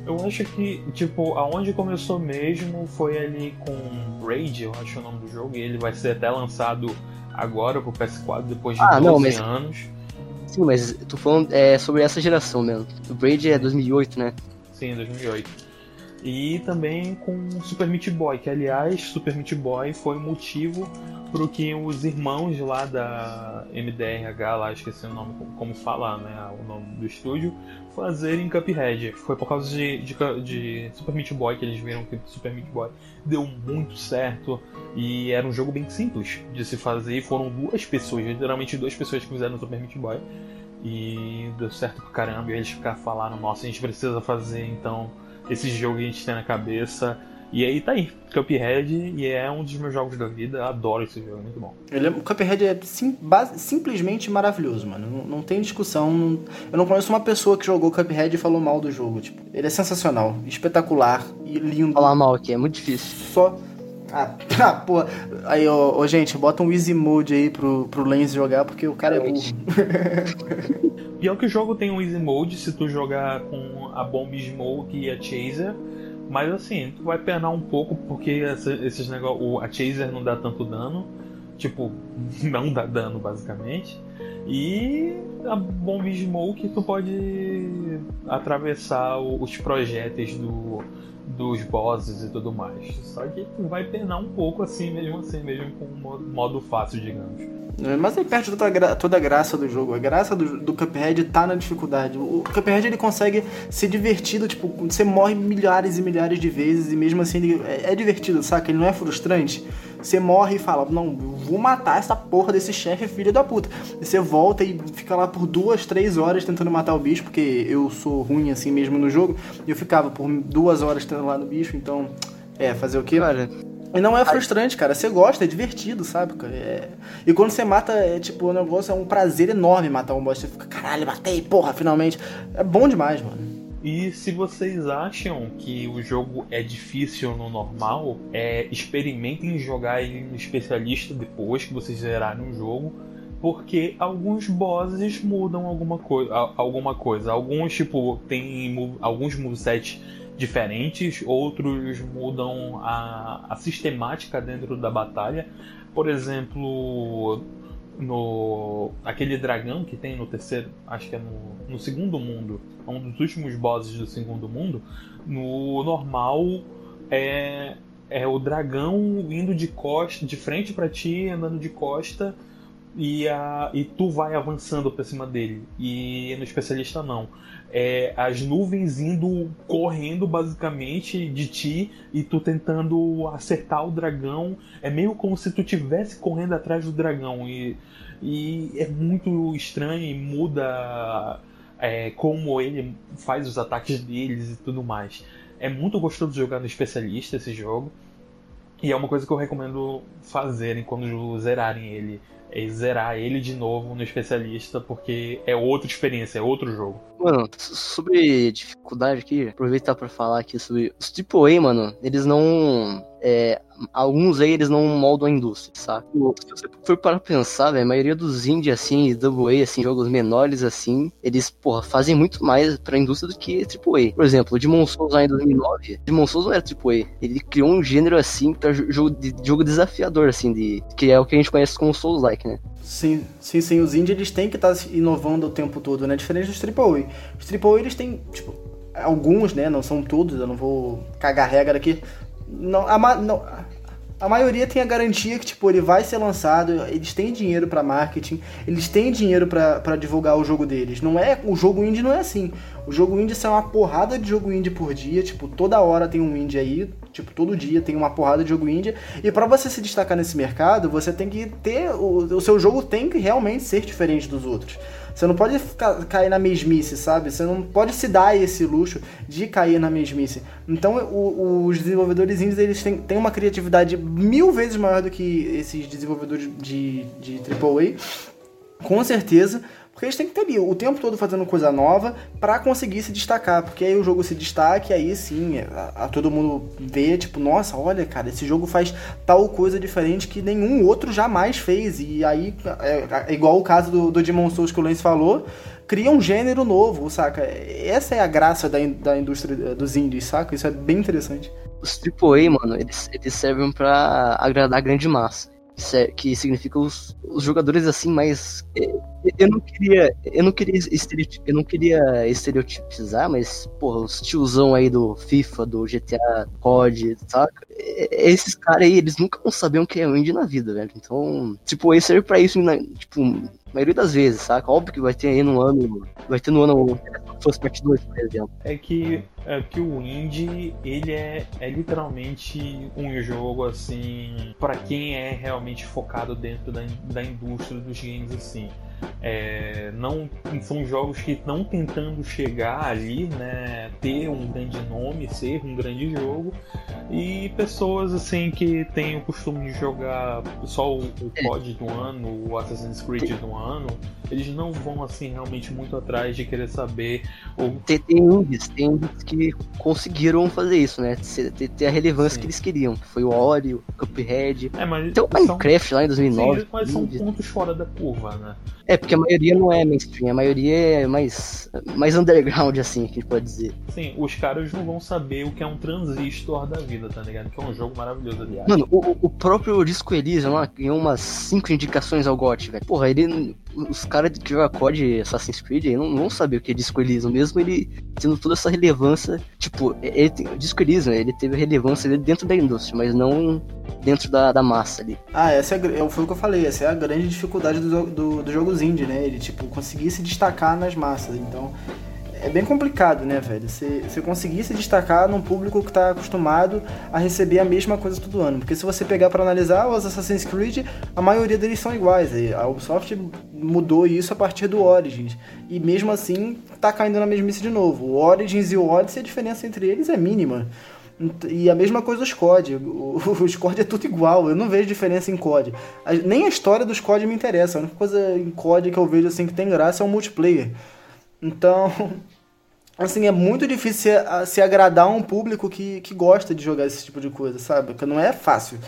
Eu acho que, tipo, aonde começou mesmo foi ali com Raid, eu acho o nome do jogo, e ele vai ser até lançado agora pro PS4 depois de ah, 12 não, mas... anos. Sim, mas tu falando é, sobre essa geração mesmo. O Braid é 2008, né? Sim, 2008. E também com Super Meat Boy, que aliás, Super Meat Boy foi o motivo pro que os irmãos lá da MDRH, lá esqueci o nome como falar, né, o nome do estúdio, fazerem Cuphead. Foi por causa de, de, de, Super Meat Boy que eles viram que Super Meat Boy deu muito certo e era um jogo bem simples de se fazer. E foram duas pessoas, literalmente duas pessoas que fizeram Super Meat Boy e deu certo pra caramba. E eles ficaram falando: Nossa, a gente precisa fazer então esse jogo que a gente tem na cabeça e aí tá aí, Cuphead, e é um dos meus jogos da vida, adoro esse jogo, é muito bom. Ele é, o Cuphead é sim, base, simplesmente maravilhoso, mano. Não, não tem discussão. Não, eu não conheço uma pessoa que jogou Cuphead e falou mal do jogo. Tipo, ele é sensacional, espetacular e lindo. Falar mal aqui, é muito difícil. Só. Ah, [LAUGHS] ah pô. Aí, ó, ó, gente, bota um easy mode aí pro, pro Lens jogar, porque o cara é burro. [LAUGHS] Pior que o jogo tem um easy mode se tu jogar com a Bomb Smoke e a Chaser mas assim, tu vai penar um pouco porque essa, esses negócios. A Chaser não dá tanto dano. Tipo, [LAUGHS] não dá dano basicamente. E a Bomb Smoke tu pode atravessar os projéteis do, dos bosses e tudo mais. Só que vai penar um pouco assim, mesmo assim, mesmo com modo, modo fácil, digamos. É, mas aí perde toda toda a graça do jogo. A graça do, do Cuphead tá na dificuldade. O Cuphead ele consegue ser divertido, tipo, você morre milhares e milhares de vezes e mesmo assim ele é, é divertido, saca? Ele não é frustrante. Você morre e fala, não, vou matar essa porra desse chefe filho da puta. E você volta e fica lá por duas, três horas tentando matar o bicho, porque eu sou ruim assim mesmo no jogo. E eu ficava por duas horas tentando lá no bicho, então. É, fazer o quê? Cara, e não é frustrante, cara. Você gosta, é divertido, sabe? É... E quando você mata, é tipo, o negócio é um prazer enorme matar um boss. Você fica, caralho, matei, porra, finalmente. É bom demais, mano. E se vocês acham que o jogo é difícil no normal, é, experimentem jogar no especialista depois que vocês zerarem o jogo, porque alguns bosses mudam alguma, coi alguma coisa. Alguns, tipo, tem alguns movesets diferentes, outros mudam a, a sistemática dentro da batalha. Por exemplo, no aquele dragão que tem no terceiro, acho que é no, no segundo mundo, é um dos últimos bosses do segundo mundo. No normal é é o dragão indo de costa, de frente para ti, andando de costa e, a, e tu vai avançando para cima dele. E no especialista não. É, as nuvens indo correndo basicamente de ti e tu tentando acertar o dragão. É meio como se tu tivesse correndo atrás do dragão. E, e é muito estranho e muda é, como ele faz os ataques deles e tudo mais. É muito gostoso jogar no especialista esse jogo. E é uma coisa que eu recomendo fazerem quando zerarem ele é zerar ele de novo no especialista, porque é outra experiência, é outro jogo. Mano, sobre dificuldade aqui, aproveitar para falar aqui sobre os AAA, mano, eles não é, alguns aí eles não moldam a indústria, sabe? Se você for para pensar, véio, a maioria dos indie, assim, AA, assim, jogos menores, assim, eles, porra, fazem muito mais pra indústria do que AAA. Por exemplo, o Demon Souls lá em 2009, Demon Souls não era AAA. Ele criou um gênero, assim, pra jogo, de, jogo desafiador, assim, de, que é o que a gente conhece como Souls-like, né? Sim, sim, sim. Os indie, eles têm que estar tá inovando o tempo todo, né? Diferente dos AAA. Os AAA, eles têm, tipo, alguns, né? Não são todos, eu não vou cagar regra aqui não, a, não, a maioria tem a garantia que, tipo, ele vai ser lançado, eles têm dinheiro para marketing, eles têm dinheiro para divulgar o jogo deles. Não é, o jogo indie não é assim. O jogo indie sai uma porrada de jogo indie por dia, tipo, toda hora tem um indie aí, tipo, todo dia tem uma porrada de jogo indie. E para você se destacar nesse mercado, você tem que ter o, o seu jogo tem que realmente ser diferente dos outros. Você não pode ficar, cair na mesmice, sabe? Você não pode se dar esse luxo de cair na mesmice. Então, o, os desenvolvedores indies, eles têm, têm uma criatividade mil vezes maior do que esses desenvolvedores de, de AAA, com certeza, porque eles têm que ter ali o tempo todo fazendo coisa nova para conseguir se destacar. Porque aí o jogo se destaca e aí sim, a, a, todo mundo vê, tipo, nossa, olha, cara, esse jogo faz tal coisa diferente que nenhum outro jamais fez. E aí, é, é igual o caso do, do Demon Souls que o Lance falou, cria um gênero novo, saca? Essa é a graça da, da indústria dos indies, saca? Isso é bem interessante. Os AAA, mano, eles, eles servem para agradar a grande massa que significa os, os jogadores assim mais é, eu não queria eu não queria eu não queria estereotipizar mas porra os tiozão aí do FIFA do GTA COD saca esses caras aí eles nunca vão saber o que é indie na vida velho então tipo esse serve para isso tipo a maioria das vezes, saca? Óbvio que vai ter aí no ano. Vai ter no ano First Part 2, por exemplo. É que, é que o indie, ele é, é literalmente um jogo assim. para quem é realmente focado dentro da, da indústria dos games assim. É, não são jogos que estão tentando chegar ali, né, ter um grande nome, ser um grande jogo, e pessoas assim que têm o costume de jogar só o, o é. COD do ano, o Assassin's Creed do ano, eles não vão assim realmente muito atrás de querer saber. O... Tem, tem indies, tem indies que conseguiram fazer isso, né? Ter, a relevância Sim. que eles queriam. Foi o Ori, o Cuphead. É, mas Tem o Minecraft são... lá em 2009. Sim, mas são pontos fora da curva, né? É, porque a maioria não é mainstream, a maioria é mais, mais underground, assim, que a gente pode dizer. Sim, os caras não vão saber o que é um transistor da vida, tá ligado? Que é um jogo maravilhoso, aliás. Mano, o, o próprio Disco Elysium lá ganhou umas 5 indicações ao GOT, velho. Porra, ele os caras que jogam COD Assassin's Creed aí não vão saber o que é Disco Elysium, mesmo ele tendo toda essa relevância. Tipo, ele o Disco ele teve relevância dentro da indústria, mas não dentro da, da massa ali. Ah, essa é, foi o que eu falei, essa é a grande dificuldade do, do, do jogos indie, né? Ele, tipo, conseguir se destacar nas massas. Então, é bem complicado, né, velho? Você, você conseguir se destacar num público que tá acostumado a receber a mesma coisa todo ano. Porque se você pegar para analisar os Assassin's Creed, a maioria deles são iguais. A Ubisoft mudou isso a partir do Origins. E mesmo assim, tá caindo na mesmice de novo. O Origins e o Odyssey, a diferença entre eles é mínima. E a mesma coisa os COD. [LAUGHS] Os COD é tudo igual. Eu não vejo diferença em COD. Nem a história dos COD me interessa. A única coisa em COD que eu vejo assim que tem graça é o multiplayer. Então, [LAUGHS] assim, é muito difícil se, se agradar um público que, que gosta de jogar esse tipo de coisa, sabe? Porque não é fácil.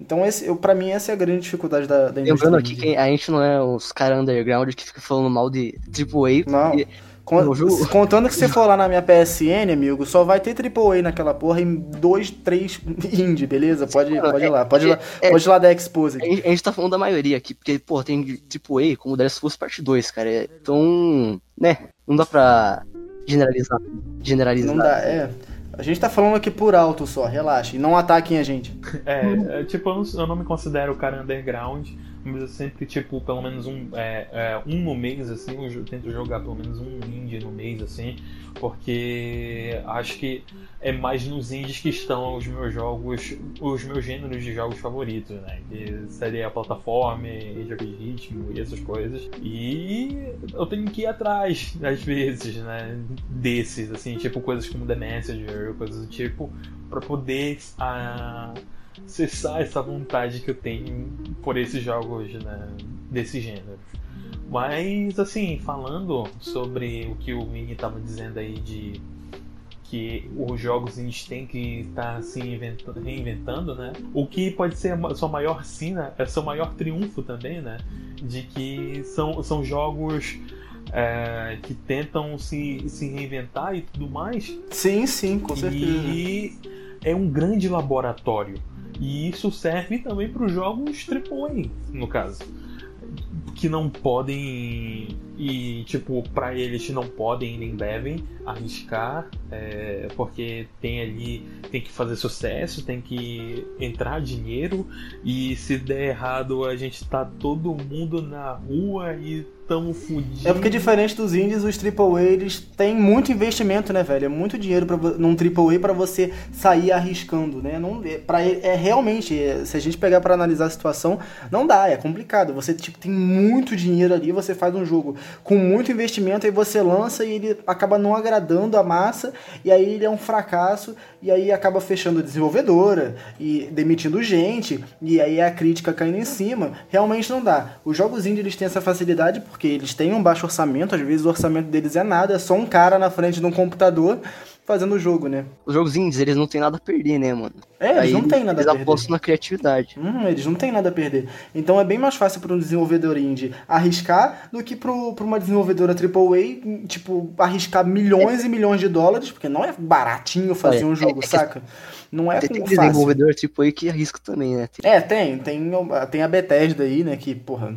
Então, esse, eu, pra mim, essa é a grande dificuldade da, da Lembrando aqui que a gente não é os caras underground que fica falando mal de AAA. Não. E Contando que você for lá na minha PSN, amigo, só vai ter AAA naquela porra em dois, três [LAUGHS] indie, beleza? Pode, pode ir lá, pode, é, lá, é, pode ir lá da Exposed. A gente, a gente tá falando da maioria aqui, porque, pô, tem AAA como The Last of Us Part 2, cara. Então, né, não dá pra generalizar. Generalizar. Não dá, é. A gente tá falando aqui por alto só, relaxa. E não ataquem a gente. É, é tipo, eu não, eu não me considero o cara underground mas sempre, tipo, pelo menos um, é, é, um no mês, assim, eu tento jogar pelo menos um indie no mês, assim, porque acho que é mais nos indies que estão os meus jogos, os meus gêneros de jogos favoritos, né? Que seria a plataforma, jogo de ritmo e essas coisas. E eu tenho que ir atrás, às vezes, né? Desses, assim, tipo coisas como The Messenger, coisas do tipo, para poder. Uh, cessar essa vontade que eu tenho por esses jogos né, desse gênero. Mas, assim, falando sobre o que o Mini estava dizendo aí de que os jogos eles têm que estar tá se reinventando, né? O que pode ser a sua maior sina, é seu maior triunfo também, né? De que são, são jogos é, que tentam se, se reinventar e tudo mais. Sim, sim, com certeza. E é um grande laboratório e isso serve também para os jogos AAA, no caso. Que não podem. E, tipo, para eles não podem nem devem arriscar, é, porque tem ali. Tem que fazer sucesso, tem que entrar dinheiro, e se der errado, a gente tá todo mundo na rua e tamo fudidos. É porque diferente dos indies, os AAA eles têm muito investimento, né, velho? É muito dinheiro pra, num AAA para você sair arriscando, né? Não, é, pra, é realmente, é, se a gente pegar para analisar a situação, não dá, é complicado. Você tipo, tem muito dinheiro ali, você faz um jogo com muito investimento, aí você lança e ele acaba não agradando a massa, e aí ele é um fracasso, e aí acaba fechando a desenvolvedora e demitindo gente, e aí a crítica caindo em cima. Realmente não dá. Os jogos indie eles têm essa facilidade porque eles têm um baixo orçamento, às vezes o orçamento deles é nada, é só um cara na frente de um computador fazendo o jogo, né? Os jogos indies, eles não têm nada a perder, né, mano? É, eles Aí, não têm nada a perder. Eles apostam na criatividade. Hum, eles não têm nada a perder. Então é bem mais fácil para um desenvolvedor indie arriscar do que para uma desenvolvedora AAA, tipo, arriscar milhões é. e milhões de dólares, porque não é baratinho fazer um jogo, é, é saca? Não é tem, tem desenvolvedor tipo aí que arrisca também, né? É, tem. Tem, tem a Bethesda aí, né? Que, porra,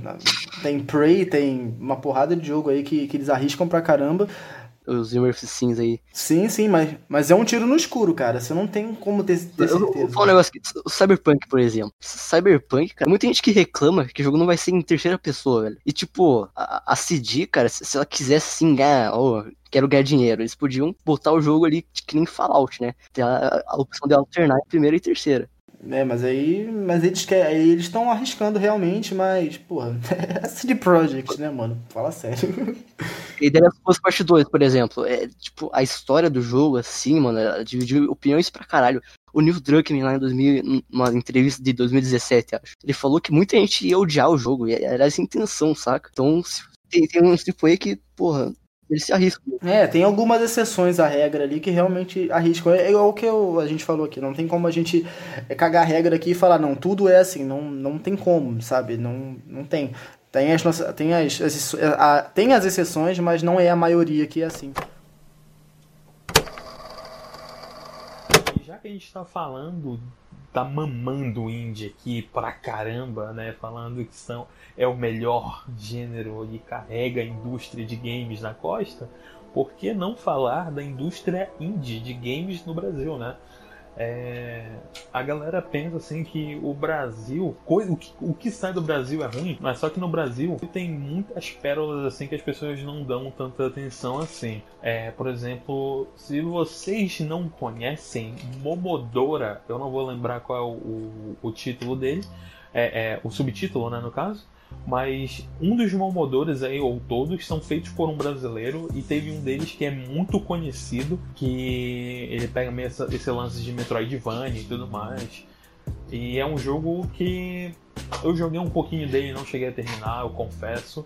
tem Prey, tem uma porrada de jogo aí que, que eles arriscam pra caramba os Immersive Sims aí. Sim, sim, mas, mas é um tiro no escuro, cara. Você não tem como ter, ter certeza. Eu, vou um negócio aqui. O Cyberpunk, por exemplo. Cyberpunk, cara, muita gente que reclama que o jogo não vai ser em terceira pessoa, velho. E tipo, a, a CD, cara, se, se ela quisesse assim ganhar, oh, quero ganhar dinheiro, eles podiam botar o jogo ali que nem Fallout, né? Ter a, a opção de alternar em primeira e terceira. É, mas aí, mas eles querem, aí eles estão arriscando realmente, mas, porra, [LAUGHS] é CD Projekt, né, mano? Fala sério. [LAUGHS] E The Last of Us Part 2, por exemplo, é, tipo, a história do jogo, assim, mano, dividiu opiniões pra caralho. O Neil Druckmann, lá em 2000, numa entrevista de 2017, acho, ele falou que muita gente ia odiar o jogo, e era essa intenção, saca? Então, tem, tem um tipo aí que, porra, eles se arriscam. É, tem algumas exceções à regra ali que realmente arriscam. É igual o que eu, a gente falou aqui, não tem como a gente cagar a regra aqui e falar, não, tudo é assim, não, não tem como, sabe? Não, não tem. Tem as, tem, as, as a, tem as exceções, mas não é a maioria que é assim. Já que a gente está falando tá mamando o indie aqui pra caramba, né? Falando que são, é o melhor gênero e carrega a indústria de games na costa, por que não falar da indústria indie de games no Brasil, né? É, a galera pensa assim que o Brasil, o que, o que sai do Brasil é ruim, mas só que no Brasil tem muitas pérolas assim que as pessoas não dão tanta atenção assim. É, por exemplo, se vocês não conhecem Momodora, eu não vou lembrar qual é o, o, o título dele, é, é, o subtítulo, né, no caso. Mas um dos malmodores aí, ou todos, são feitos por um brasileiro e teve um deles que é muito conhecido, que ele pega essa, esse lance de Metroidvania e tudo mais. E é um jogo que eu joguei um pouquinho dele, não cheguei a terminar, eu confesso.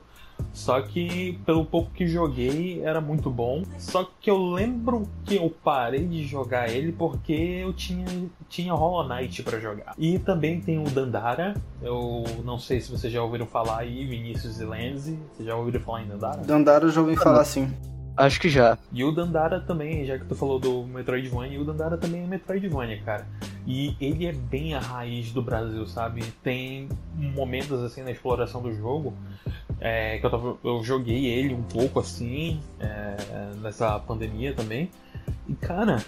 Só que pelo pouco que joguei era muito bom. Só que eu lembro que eu parei de jogar ele porque eu tinha, tinha Hollow Knight para jogar. E também tem o Dandara. Eu não sei se vocês já ouviram falar aí, Vinícius e Lenzi. Vocês já ouviram falar em Dandara? Dandara eu já ouvi falar sim. Acho que já. E o Dandara também, já que tu falou do Metroidvania, o Dandara também é Metroidvania, cara. E ele é bem a raiz do Brasil, sabe? Tem momentos assim na exploração do jogo é, que eu, tava, eu, joguei ele um pouco assim, é, nessa pandemia também. E cara,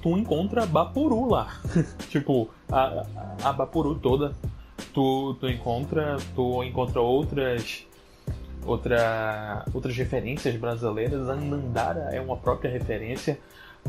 tu encontra Bapuru lá. [LAUGHS] tipo, a, a Bapuru toda. Tu, tu encontra. Tu encontra outras. Outra, outras referências brasileiras. A Nandara é uma própria referência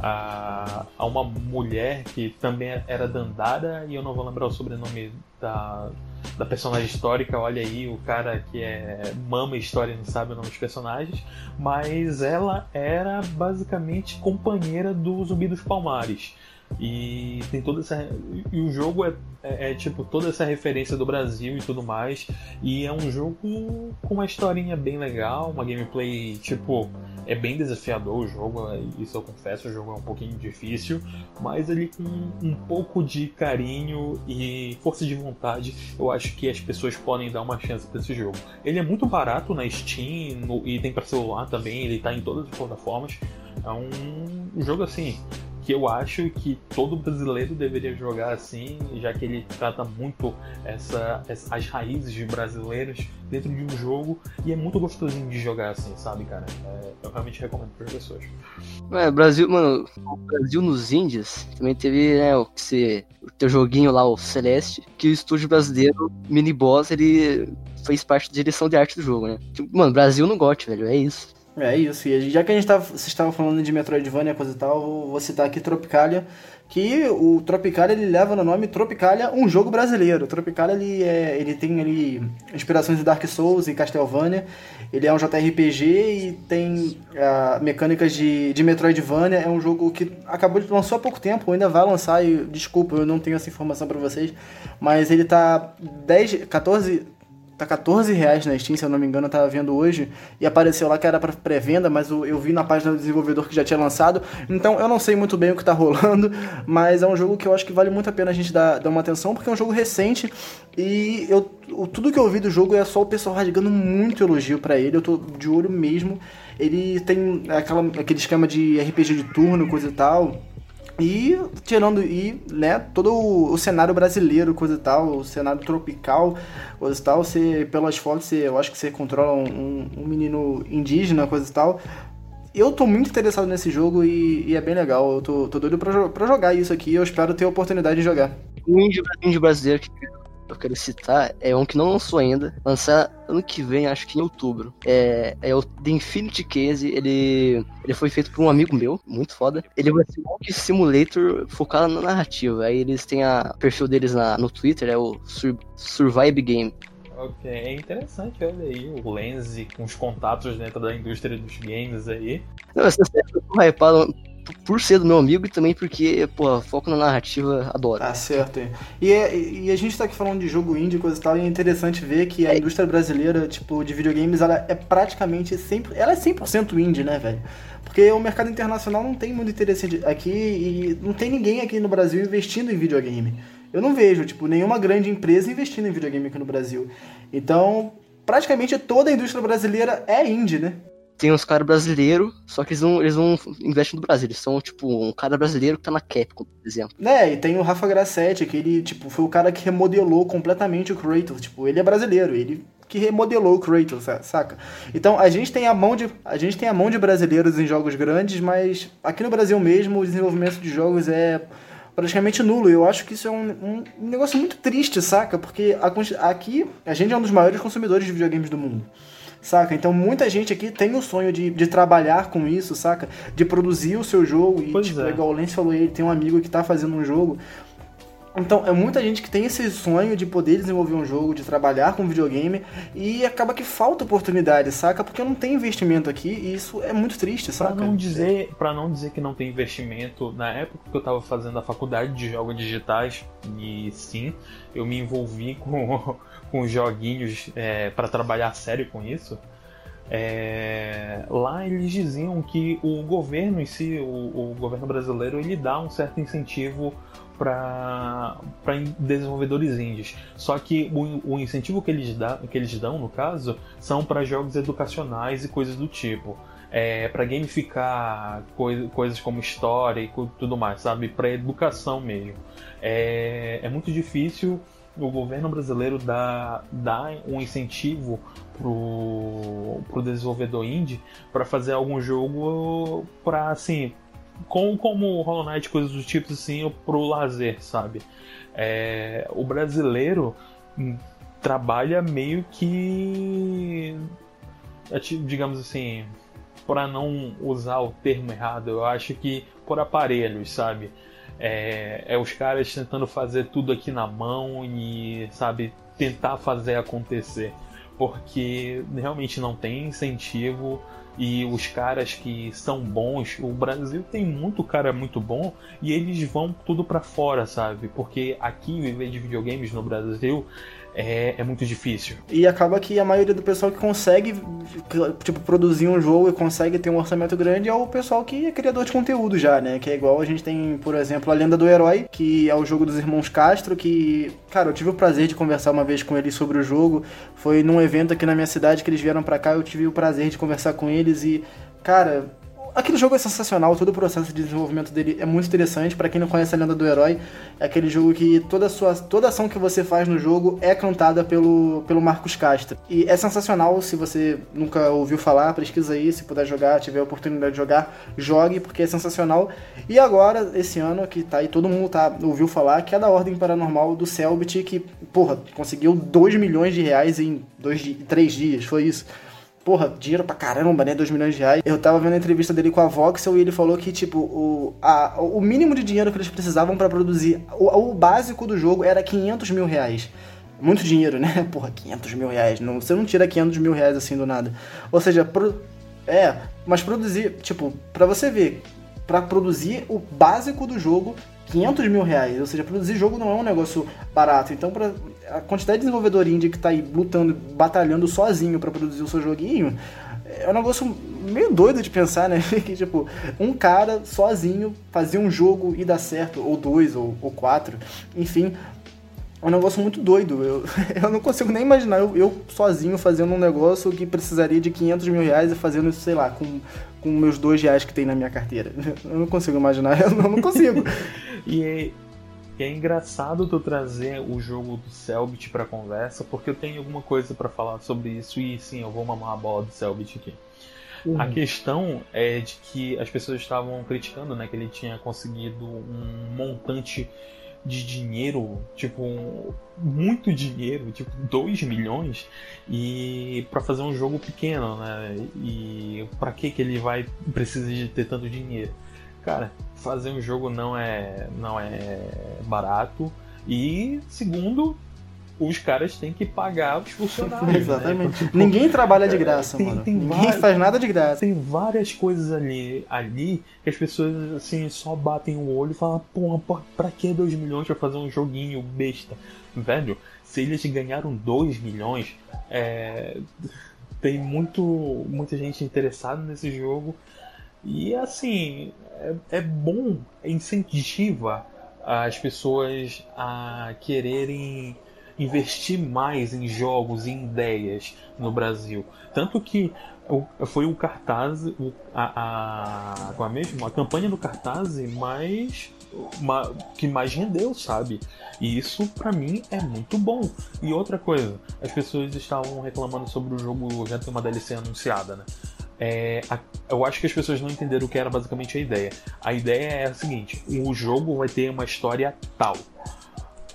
a, a uma mulher que também era Dandara e eu não vou lembrar o sobrenome da, da personagem histórica. Olha aí, o cara que é mama história não sabe o nome dos personagens, mas ela era basicamente companheira do Zumbi dos Palmares. E tem toda essa. E o jogo é, é, é, tipo toda essa referência do Brasil e tudo mais. E é um jogo com uma historinha bem legal, uma gameplay, tipo, é bem desafiador o jogo, isso eu confesso, o jogo é um pouquinho difícil, mas ele com um pouco de carinho e força de vontade, eu acho que as pessoas podem dar uma chance para esse jogo. Ele é muito barato na Steam no, e tem para celular também, ele tá em todas as plataformas. É um jogo assim, que eu acho que todo brasileiro deveria jogar assim, já que ele trata muito essa, essa, as raízes de brasileiros dentro de um jogo e é muito gostosinho de jogar assim, sabe, cara? É, eu realmente recomendo para as pessoas. É, Brasil, mano, o Brasil nos indies também teve, né, o que se, o teu joguinho lá, o Celeste, que o estúdio brasileiro, Mini Boss, ele fez parte da direção de arte do jogo, né? Tipo, mano, Brasil no gote, velho, é isso. É isso, e já que a gente tava, vocês estavam falando de Metroidvania coisa e tal, vou citar aqui Tropicalia, que o Tropicalia ele leva no nome Tropicalia, um jogo brasileiro. O Tropicalia ele, é, ele tem ali inspirações de Dark Souls e Castlevania, ele é um JRPG e tem uh, mecânicas de, de Metroidvania, é um jogo que acabou de lançar há pouco tempo, ainda vai lançar, e desculpa, eu não tenho essa informação para vocês, mas ele tá 10, 14 Tá 14 reais na Steam, se eu não me engano, eu tava vendo hoje. E apareceu lá que era para pré-venda, mas eu vi na página do desenvolvedor que já tinha lançado. Então eu não sei muito bem o que tá [LAUGHS] rolando, mas é um jogo que eu acho que vale muito a pena a gente dar, dar uma atenção, porque é um jogo recente. E eu, tudo que eu vi do jogo é só o pessoal rasgando muito elogio para ele. Eu tô de olho mesmo. Ele tem aquela, aquele esquema de RPG de turno, coisa e tal e tirando e, né, todo o, cenário brasileiro, coisa e tal, o cenário tropical, coisa e tal, você, pelas fotos, você, eu acho que você controla um, um menino indígena, coisa e tal. Eu tô muito interessado nesse jogo e, e é bem legal. Eu tô, tô doido pra, pra jogar isso aqui. Eu espero ter a oportunidade de jogar. O índio brasileiro que eu quero citar é um que não lançou ainda, lançar ano que vem, acho que em outubro. É, é o The Infinity Case, ele, ele foi feito por um amigo meu, muito foda. Ele vai ser um Walk Simulator focado na narrativa. Aí eles têm a perfil deles na, no Twitter, é o Sur, Survive Game. Ok, é interessante, olha aí, o Lens com os contatos dentro da indústria dos games aí. Não, você tá hypado por ser do meu amigo e também porque, pô, foco na narrativa, adoro. Ah, certo. E, é, e a gente tá aqui falando de jogo indie e coisa e tal, e é interessante ver que a é. indústria brasileira, tipo, de videogames, ela é praticamente sempre. Ela é 100% indie, né, velho? Porque o mercado internacional não tem muito interesse aqui e não tem ninguém aqui no Brasil investindo em videogame. Eu não vejo, tipo, nenhuma grande empresa investindo em videogame aqui no Brasil. Então, praticamente toda a indústria brasileira é indie, né? Tem uns caras brasileiros, só que eles não, eles não investem no Brasil. Eles são, tipo, um cara brasileiro que tá na Capcom, por exemplo. É, e tem o Rafa Grassetti, que ele, tipo, foi o cara que remodelou completamente o Kratos. Tipo, ele é brasileiro, ele que remodelou o Kratos, saca? Então a gente tem a mão de a gente tem a mão de brasileiros em jogos grandes, mas aqui no Brasil mesmo o desenvolvimento de jogos é praticamente nulo. Eu acho que isso é um, um, um negócio muito triste, saca? Porque a, aqui a gente é um dos maiores consumidores de videogames do mundo saca? Então muita gente aqui tem o sonho de, de trabalhar com isso, saca? De produzir o seu jogo. E, pois tipo, é. igual o Lance falou, ele tem um amigo que tá fazendo um jogo. Então, é muita gente que tem esse sonho de poder desenvolver um jogo, de trabalhar com videogame, e acaba que falta oportunidade, saca? Porque não tem investimento aqui, e isso é muito triste, saca? Pra não dizer, pra não dizer que não tem investimento, na época que eu tava fazendo a faculdade de jogos digitais, e sim, eu me envolvi [LAUGHS] com, com joguinhos é, para trabalhar sério com isso. É, lá eles diziam que o governo em si, o, o governo brasileiro, ele dá um certo incentivo para desenvolvedores indies. Só que o, o, incentivo que eles, dá, que eles dão, no caso, são para jogos educacionais e coisas do tipo. É, para gamificar coi coisas como história e tudo mais, sabe? Para educação mesmo. É, é muito difícil o governo brasileiro dar, dar um incentivo pro, pro desenvolvedor indie para fazer algum jogo para assim com, como Hollow Knight, coisas do tipo assim, pro lazer, sabe? É, o brasileiro trabalha meio que é digamos assim para não usar o termo errado eu acho que por aparelhos sabe é, é os caras tentando fazer tudo aqui na mão e, sabe, tentar fazer acontecer. Porque realmente não tem incentivo e os caras que são bons, o Brasil tem muito cara muito bom e eles vão tudo para fora, sabe? Porque aqui viver de videogames no Brasil é, é muito difícil. E acaba que a maioria do pessoal que consegue tipo, produzir um jogo e consegue ter um orçamento grande é o pessoal que é criador de conteúdo já, né? Que é igual a gente tem, por exemplo, a Lenda do Herói, que é o jogo dos irmãos Castro, que, cara, eu tive o prazer de conversar uma vez com eles sobre o jogo. Foi num evento aqui na minha cidade que eles vieram para cá, eu tive o prazer de conversar com eles e, cara, Aquele jogo é sensacional, todo o processo de desenvolvimento dele é muito interessante. Para quem não conhece a Lenda do Herói, é aquele jogo que toda, sua, toda ação que você faz no jogo é cantada pelo, pelo Marcos Castro. E é sensacional, se você nunca ouviu falar, pesquisa aí, se puder jogar, tiver a oportunidade de jogar, jogue, porque é sensacional. E agora, esse ano, que tá aí, todo mundo tá, ouviu falar, que é da Ordem Paranormal do Selbit, que, porra, conseguiu 2 milhões de reais em 3 dias, foi isso porra, dinheiro pra caramba, né? 2 milhões de reais. Eu tava vendo a entrevista dele com a Voxel e ele falou que, tipo, o, a, o mínimo de dinheiro que eles precisavam para produzir, o, o, básico do jogo era 500 mil reais. Muito dinheiro, né? [LAUGHS] Porra, 500 mil reais. Não, você não tira 500 mil reais assim do nada. Ou seja, pro, é, mas produzir, tipo, pra você ver, para produzir o básico do jogo, 500 mil reais. Ou seja, produzir jogo não é um negócio barato. Então, pra, a quantidade de desenvolvedor indie que tá aí lutando, batalhando sozinho para produzir o seu joguinho, é um negócio meio doido de pensar, né? [LAUGHS] que, tipo, um cara sozinho fazer um jogo e dar certo, ou dois, ou, ou quatro, enfim, é um negócio muito doido. Eu, [LAUGHS] eu não consigo nem imaginar eu, eu, sozinho fazendo um negócio que precisaria de 500 mil reais e fazendo isso, sei lá, com, com meus dois reais que tem na minha carteira. [LAUGHS] Eu não consigo imaginar, eu não, não consigo. e e é engraçado tu trazer o jogo do Selbit pra conversa, porque eu tenho alguma coisa para falar sobre isso e sim, eu vou mamar a bola do Selbit aqui. Uhum. A questão é de que as pessoas estavam criticando, né, que ele tinha conseguido um montante de dinheiro, tipo, muito dinheiro, tipo 2 milhões, e para fazer um jogo pequeno, né? E para que que ele vai precisar de ter tanto dinheiro? Cara, fazer um jogo não é, não é barato. E segundo, os caras têm que pagar os funcionários. Né? Exatamente. Né? Ninguém trabalha de graça, tem, mano. Tem Ninguém várias, faz nada de graça. Tem várias coisas ali, ali que as pessoas assim só batem o olho e falam, pô, pra que 2 milhões pra fazer um joguinho besta? Velho, se eles ganharam 2 milhões, é, tem muito, muita gente interessada nesse jogo. E assim, é, é bom, incentiva as pessoas a quererem investir mais em jogos e ideias no Brasil. Tanto que foi o cartaz, a, a, a, mesma, a campanha do cartaz mais uma, que mais rendeu, sabe? E isso para mim é muito bom. E outra coisa, as pessoas estavam reclamando sobre o jogo já ter uma DLC anunciada, né? É, a, eu acho que as pessoas não entenderam o que era basicamente a ideia. A ideia é a seguinte: o jogo vai ter uma história tal.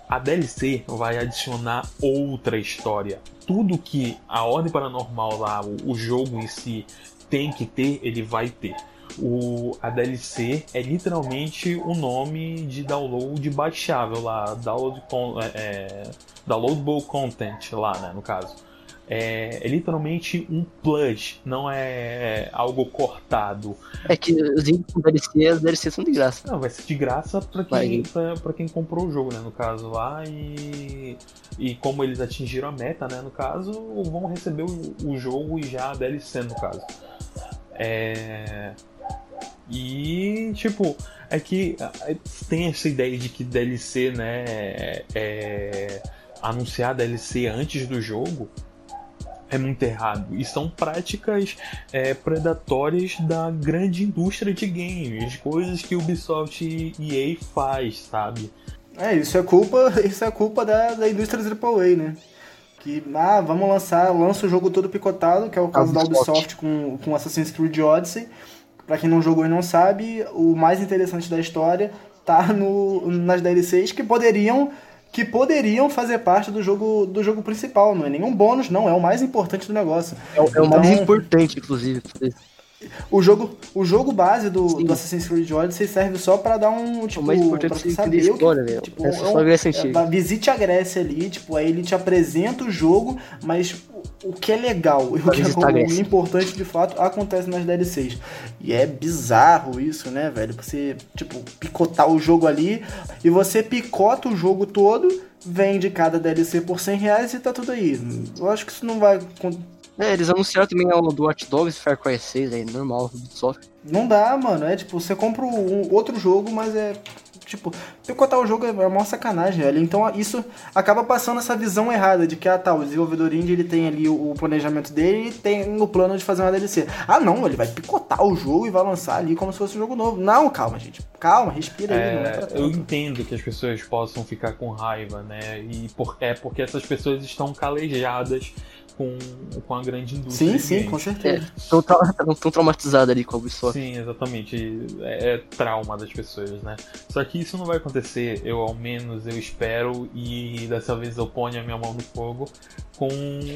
A DLC vai adicionar outra história. Tudo que a Ordem Paranormal lá, o, o jogo em si, tem que ter, ele vai ter o, a DLC é literalmente o nome de download baixável lá, download é, é, downloadable content lá, né, no caso. É, é, literalmente um plus, não é algo cortado. É que os indies com DLC, as DLC são de graça. Não, vai ser de graça pra quem, pra, pra, quem comprou o jogo, né, no caso lá, e, e como eles atingiram a meta, né, no caso, vão receber o, o jogo e já a DLC, no caso. É... E, tipo, é que é, tem essa ideia de que DLC, né, é, é, anunciar DLC antes do jogo é muito errado. E são práticas é, predatórias da grande indústria de games, coisas que Ubisoft e EA faz, sabe? É, isso é culpa, [LAUGHS] isso é culpa da, da indústria AAA, né? Que, ah, vamos lançar, lança o jogo todo picotado, que é o caso Ubisoft. da Ubisoft com, com Assassin's Creed Odyssey para quem não jogou e não sabe, o mais interessante da história tá no, nas DLCs que poderiam que poderiam fazer parte do jogo do jogo principal. Não é nenhum bônus, não, é o mais importante do negócio. É, o, é o mais então, importante, inclusive. O jogo, o jogo base do, do Assassin's Creed Odyssey serve só para dar um, tipo, o mais importante pra saber história, que, tipo, é um, é, visite a Grécia ali, tipo, aí ele te apresenta o jogo, mas o que é legal e o que é importante de fato acontece nas DLCs. E é bizarro isso, né, velho? Você, tipo, picotar o jogo ali e você picota o jogo todo, vende cada DLC por 100 reais e tá tudo aí. Eu acho que isso não vai é, eles anunciaram também o do Watch Dogs Far Cry 6 aí, normal, Ubisoft. Não dá, mano. É tipo, você compra um outro jogo, mas é. Tipo, picotar o jogo é uma sacanagem, velho. Então isso acaba passando essa visão errada de que, ah tá, o desenvolvedor indie ele tem ali o, planejamento dele e tem o plano de fazer uma DLC. Ah não, ele vai picotar o jogo e vai lançar ali como se fosse um jogo novo. Não, calma, gente. Calma, respira aí. É, eu entendo que as pessoas possam ficar com raiva, né? E por, é porque essas pessoas estão calejadas com, com a grande indústria. Sim, sim, com certeza. Estão é, tão [LAUGHS] traumatizados ali com a Ubisoft. Sim, exatamente. É, é, trauma das pessoas, né? Só que isso não vai acontecer, eu ao menos eu espero, e dessa vez eu ponho a minha mão no fogo com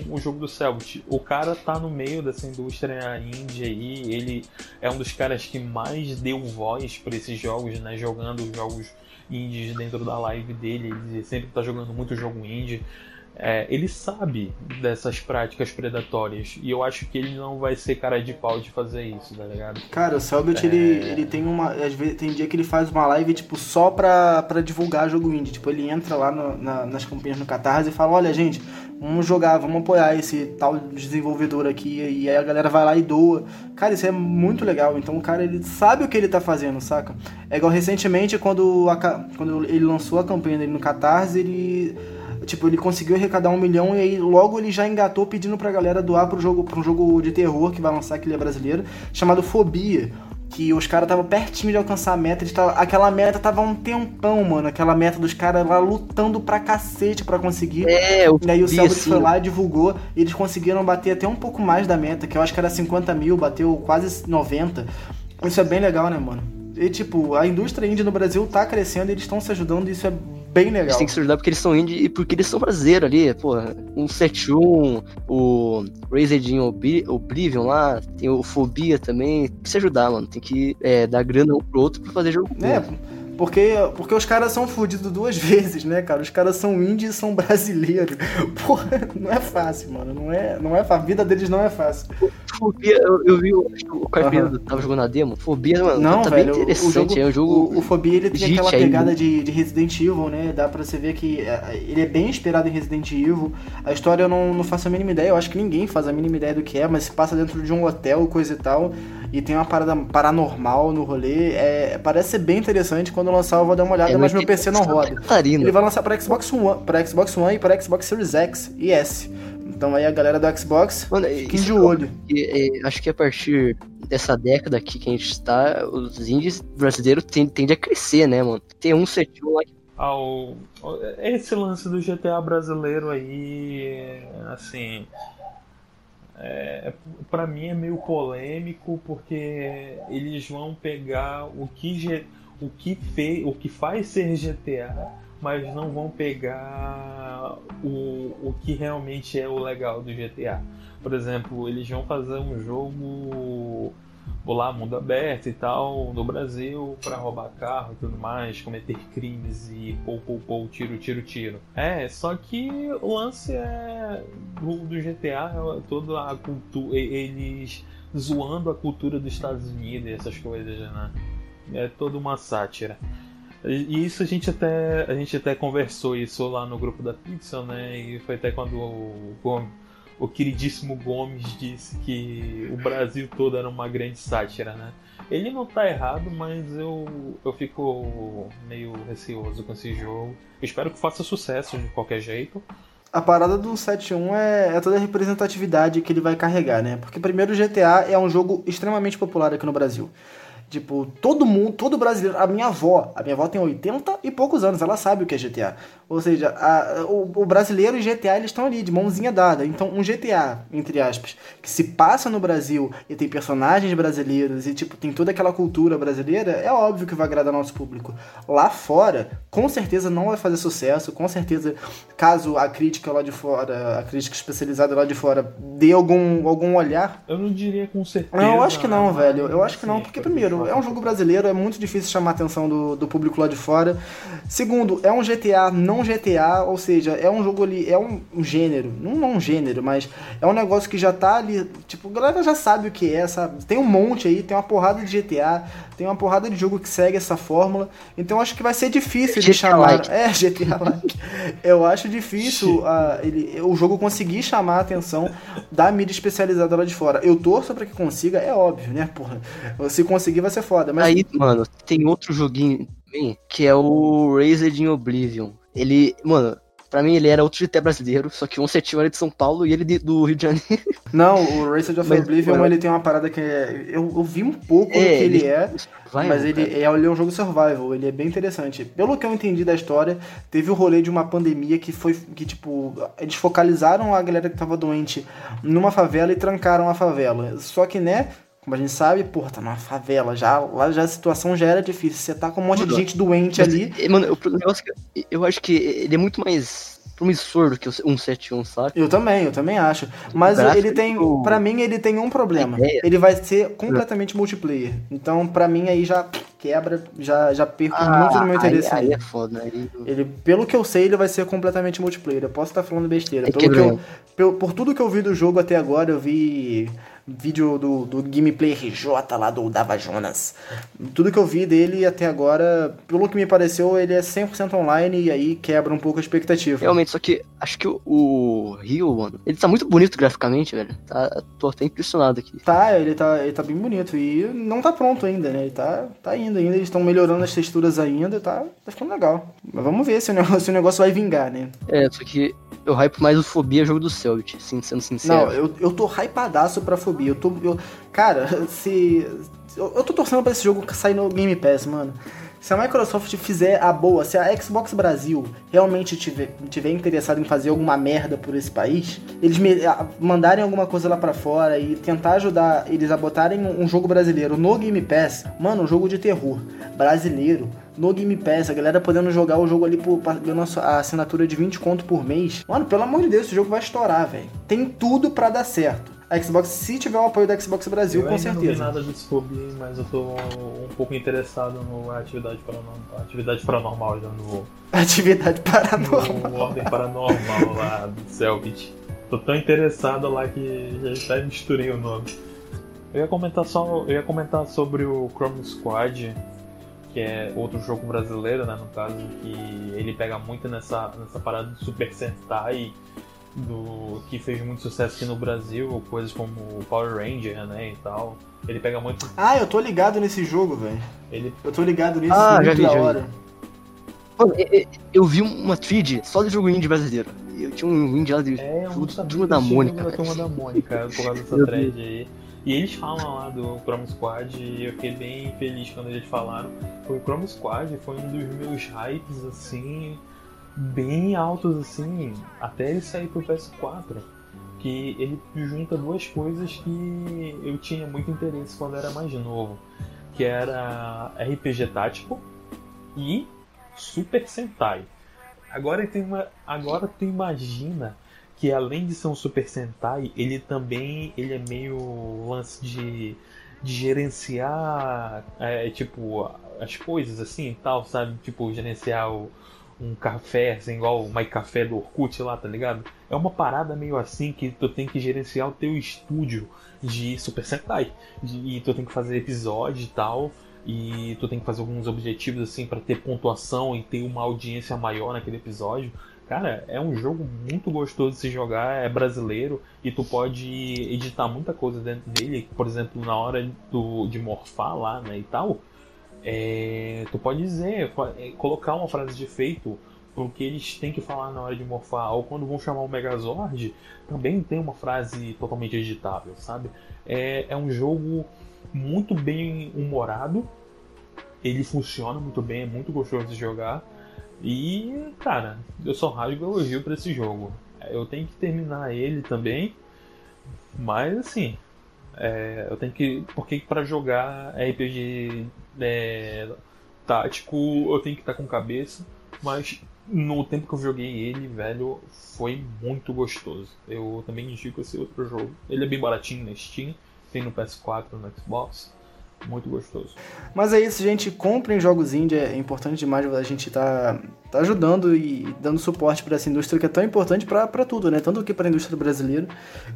o jogo do Cellbit. O cara tá no meio dessa indústria indie aí, ele é um dos caras que mais deu voz para esses jogos, né? Jogando jogos indies dentro da live dele, ele sempre tá jogando muito jogo indie. É, ele sabe dessas práticas predatórias e eu acho que ele não vai ser cara de pau de fazer isso, tá ligado? Cara, o Selbit, é... ele, ele tem uma. Às vezes, tem dia que ele faz uma live, tipo, só pra, pra divulgar jogo indie. Tipo, ele entra lá no, na, nas campanhas no Catarse e fala: olha, gente, vamos jogar, vamos apoiar esse tal desenvolvedor aqui. E aí a galera vai lá e doa. Cara, isso é muito legal. Então o cara, ele sabe o que ele tá fazendo, saca? É igual recentemente, quando, a, quando ele lançou a campanha dele no Catarse, ele Tipo, ele conseguiu arrecadar um milhão e aí logo ele já engatou pedindo pra galera doar pro jogo, pra um jogo de terror que vai lançar, que ele é brasileiro, chamado Fobia. Que os caras estavam pertinho de alcançar a meta. Tavam, aquela meta tava um tempão, mano. Aquela meta dos caras lá lutando pra cacete pra conseguir. É, eu E aí o Selbit foi lá e divulgou. E eles conseguiram bater até um pouco mais da meta, que eu acho que era 50 mil, bateu quase 90. Isso é bem legal, né, mano? E tipo, a indústria indie no Brasil tá crescendo, eles estão se ajudando, isso é bem legal. Eles têm que se ajudar porque eles são indie e porque eles são brasileiros ali, pô. Um 71, o Raised in Oblivion lá, tem o Fobia também. Tem que se ajudar, mano. Tem que é, dar grana um pro outro pra fazer jogo. É, porque, porque os caras são fodidos duas [LAUGHS] vezes, né, cara? Os caras são índios e são brasileiros. [LAUGHS] Porra, não é fácil, mano. Não é, não é A vida deles não é fácil. Fobia, eu, eu vi o, o Carpino uhum. tava jogando a demo. Fobia, mano, não, tá velho, bem interessante. O, jogo, é um jogo o, o Fobia, ele tem aquela pegada aí, de, de Resident Evil, né? Dá pra você ver que é, ele é bem inspirado em Resident Evil. A história eu não, não faço a mínima ideia. Eu acho que ninguém faz a mínima ideia do que é, mas se passa dentro de um hotel, coisa e tal. E tem uma parada paranormal no rolê. É, parece ser bem interessante. Quando lançar eu vou dar uma olhada, É, mas mas meu PC não roda. Catarina. Ele vai lançar para Xbox One, para Xbox One e para Xbox Series X e S. Então aí a galera do Xbox, Mano, fiquem de é olho. É, acho que a partir dessa década aqui que a gente está, os indies brasileiros tendem, a crescer, né, mano? Tem um 71 lá que ao esse lance do GTA brasileiro aí, assim, é, para mim é meio polêmico porque eles vão pegar o que o que fez, o que faz ser GTA, mas não vão pegar o, o que realmente é o legal do GTA. Por exemplo, eles vão fazer um jogo vou lá, mundo aberto e tal, no Brasil, pra roubar carro e tudo mais, cometer crimes e pou, pou, pou, tiro, tiro, tiro. É, só que o lance é do, do GTA, toda a cultura, eles zoando a cultura dos Estados Unidos e essas coisas, né? É toda uma sátira. E isso a gente até a gente até conversou isso lá no grupo da Pixel, né? E foi até quando o, o, queridíssimo Gomes disse que o Brasil todo era uma grande sátira, né? Ele não tá errado, mas eu, eu fico meio receoso com esse jogo. Eu espero que faça sucesso de qualquer jeito. A parada do 7.1 é, é toda a representatividade que ele vai carregar, né? Porque primeiro o GTA é um jogo extremamente popular aqui no Brasil. Tipo, todo mundo, todo brasileiro, a minha avó, a minha avó tem 80 e poucos anos, ela sabe o que é GTA. Ou seja, a- o, o brasileiro e GTA eles estão ali, de mãozinha dada. Então, um GTA, entre aspas, que se passa no Brasil e tem personagens brasileiros e, tipo, tem toda aquela cultura brasileira, é óbvio que vai agradar nosso público. Lá fora, com certeza não vai fazer sucesso, com certeza, caso a crítica lá de fora, a crítica especializada lá de fora, dê algum, algum olhar Eu não diria com certeza. não, eu acho que não, velho. Eu acho que não, assim, porque foi primeiro, é um jogo brasileiro, é muito difícil chamar a atenção do, do público lá de fora. Segundo, é um GTA não GTA, ou seja, é um jogo ali, é um, um gênero, não, não um gênero, mas é um negócio que já tá ali, tipo, a galera já sabe o que é, sabe? Tem um monte aí, tem uma porrada de GTA, tem uma porrada de jogo que segue essa fórmula, então eu acho que vai ser difícil de GTA chamar. like. É, GTA like. Eu acho difícil ah, ele, o jogo conseguir chamar a atenção da mídia especializada lá de fora. Eu torço pra que consiga, é óbvio, né, porra? Se conseguir vai ser foda, mas Aí, mano, tem outro joguinho também, que é o Raised in Oblivion. Ele, mano, pra mim ele era outro GT brasileiro, só que um 71 era de São Paulo e ele de- do Rio de Janeiro. [LAUGHS] não, o Raced of Mas, Oblivion, mano, ele tem uma parada que é, eu, eu vi um pouco do que É, ele, ele- é, Vai, mas ele cara. é, ele é um jogo survival, ele é bem interessante. Pelo que eu entendi da história, teve o rolê de uma pandemia que foi que tipo, eles focalizaram a galera que tava doente numa favela e trancaram a favela. Só que, né, como a gente sabe, porra, tá numa favela, já lá já a situação já era difícil. Você tá com um monte de Mano, gente doente Mas, ali. eh, Mano, o negócio é que eu acho que ele é muito mais promissor do que o 171, sabe? Eu também, eu também acho. Mas ele tem, do- pra mim, ele tem um problema. Ele vai ser completamente multiplayer. Então, pra mim, aí já quebra, já, já perco muito do meu interesse Ah, aí, aí é foda, aí... Ele, pelo que eu sei, ele vai ser completamente multiplayer. Eu posso estar falando besteira. Aí Pelo que eu, pelo- por tudo que eu vi do jogo até agora, eu vi vídeo do, do gameplay RJ lá do Dava Jonas. Tudo que eu vi dele até agora, pelo que me pareceu, ele é 100% online e aí quebra um pouco a expectativa. Realmente, só que acho que o, Rio, mano, ele tá muito bonito graficamente, velho. Tá, tô até impressionado aqui. Tá, ele tá, ele tá bem bonito e não tá pronto ainda, né? Ele tá, tá indo ainda, eles estão melhorando as texturas ainda, tá, tá ficando legal. Mas vamos ver se o negócio, [LAUGHS] se o negócio vai vingar, né? É, só que eu hype mais o Fobia jogo do Selbit, assim, sendo sincero. Não, eu, eu tô hypadaço pra fobia. Eu tô. Eu, cara, [LAUGHS] se. Eu, eu tô torcendo pra esse jogo sair no Game Pass, mano. Se a Microsoft fizer a boa, se a Xbox Brasil realmente tiver, tiver interessado em fazer alguma merda por esse país, eles me, a- mandarem alguma coisa lá pra fora e tentar ajudar eles a botarem um, um jogo brasileiro no Game Pass, mano, um jogo de terror brasileiro no Game Pass, a galera podendo jogar o jogo ali por pagando a assinatura de 20 conto por mês. Mano, pelo amor de Deus, esse jogo vai estourar, velho. Tem tudo pra dar certo. A Xbox, se tiver o apoio da Xbox Brasil, eu com ainda não vi certeza. nada desse Fobia, mas eu tô um pouco interessado no Atividade Paranormal, atividade paranormal já no, Atividade paranormal. no Ordem Paranormal lá do Selbit. Tô tão interessado lá que já até misturei o nome. Eu ia comentar só, eu ia comentar sobre o Chrome Squad, que é outro jogo brasileiro, né, no caso, que ele pega muito nessa, nessa parada de Super Sentai do que fez muito sucesso aqui no Brasil, coisas como Power Ranger, né, e tal. Ele pega muito. Ah, eu tô ligado nesse jogo, velho. Ele Eu tô ligado nisso Ah, já muito vi, da já vi. hora. Mano, eu, eu- vi uma thread só de jogo indie brasileiro. Eu tinha um indie lá de é um jogo Turma da Mônica, da. Turma da Mônica, por causa dessa [LAUGHS] thread aí. E eles falam lá do Chrome Squad e eu fiquei bem feliz quando eles falaram. O Chrome Squad foi um dos meus hypes, assim, bem altos, assim, até ele sair pro PS4. Que ele junta duas coisas que eu tinha muito interesse quando era mais novo. Que era RPG tático e Super Sentai. Agora tem uma, agora tu imagina que além de ser um Super Sentai, ele também ele é meio lance de, de gerenciar é, tipo as coisas assim e tal, sabe? Tipo gerenciar o- um café, assim, igual o My Café do Orkut lá, tá ligado? É uma parada meio assim que tu tem que gerenciar o teu estúdio de Super Sentai. De- e tu tem que fazer episódio e tal. E tu tem que fazer alguns objetivos assim pra ter pontuação e ter uma audiência maior naquele episódio. Cara, é um jogo muito gostoso de se jogar, é brasileiro e tu pode editar muita coisa dentro dele. Por exemplo, na hora do, de morfar lá né, e tal, é, tu pode dizer, é, colocar uma frase de efeito pro que eles têm que falar na hora de morfar. Ou quando vão chamar o Megazord, também tem uma frase totalmente editável, sabe? É, é um jogo muito bem humorado. Ele funciona muito bem, é muito gostoso de jogar. E, cara, eu só rasgo elogio pra esse jogo. Eu tenho que terminar ele também. Mas, assim, é, eu tenho que. Porque pra jogar RPG é, tático, eu tenho que estar com cabeça. Mas no tempo que eu joguei ele, velho, foi muito gostoso. Eu também indico esse outro jogo. Ele é bem baratinho na Steam, tem no PS4, no Xbox. Muito gostoso. Mas é isso, gente. Comprem jogos indie. É importante demais a gente tá, tá ajudando e dando suporte para essa indústria que é tão importante pra pra tudo, né? Tanto aqui pra indústria brasileira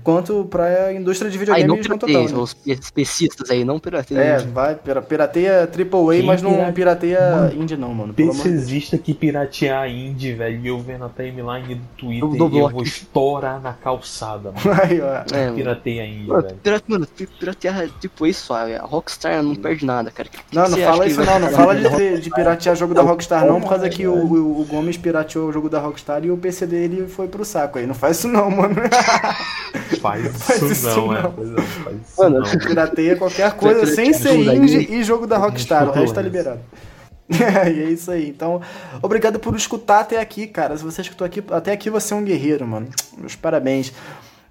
quanto pra indústria de Aí não videogames pirateia, total. Né? os especistas aí, não pirateia. É, vai, pira- pirateia AAA, Quem mas não pirate- pirateia Mano, indie não, mano. PCzista que piratear indie, velho, e eu vendo a timeline do Twitter, Eu dou eu vou estourar na calçada, mano. Aí, ó. É, mano. Pirateia indie, Mano, velho. pirate- mano, pi- piratear tipo isso. A Rockstar não perde nada, cara. Que- que Não, não você fala que isso não, não fala de, de piratear jogo da Rockstar não, por causa que o, o, o Gomes pirateou o jogo da Rockstar e o PC dele foi pro saco aí. Não faz isso não, mano. [LAUGHS] Faz Faz isso, isso não, é. não. É, faz isso Mano, não. [LAUGHS] Pirateia qualquer coisa sem ser indie e jogo da Rockstar, o resto tá liberado. [LAUGHS] e é isso aí. Então, obrigado por escutar até aqui, cara. Se você escutou aqui, até aqui, você é um guerreiro, mano. Meus parabéns.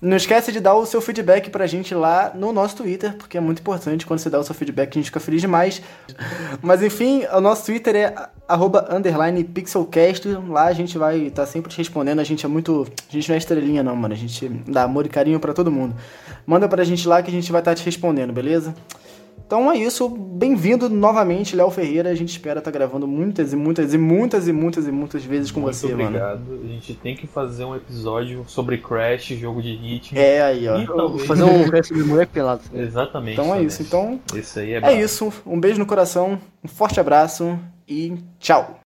Não esquece de dar o seu feedback pra gente lá no nosso Twitter, porque é muito importante quando você dá o seu feedback, a gente fica feliz demais. Mas enfim, o nosso Twitter é arroba underline pixelcast. Lá a gente vai estar sempre te respondendo. A gente é muito. A gente não é estrelinha, não, mano. A gente dá amor e carinho pra todo mundo. Manda pra gente lá que a gente vai estar te respondendo, beleza? Então é isso, bem-vindo novamente, Léo Ferreira. A gente espera estar gravando muitas e muitas e muitas e muitas e muitas vezes com Muito você, mano. obrigado. A gente tem que fazer um episódio sobre Crash, jogo de ritmo. É aí, ó. Talvez- fazer um resto de mulher pelado. [LAUGHS] Exatamente. Então é isso. Então Esse aí é, é brabo. isso. Um beijo no coração, um forte abraço e tchau.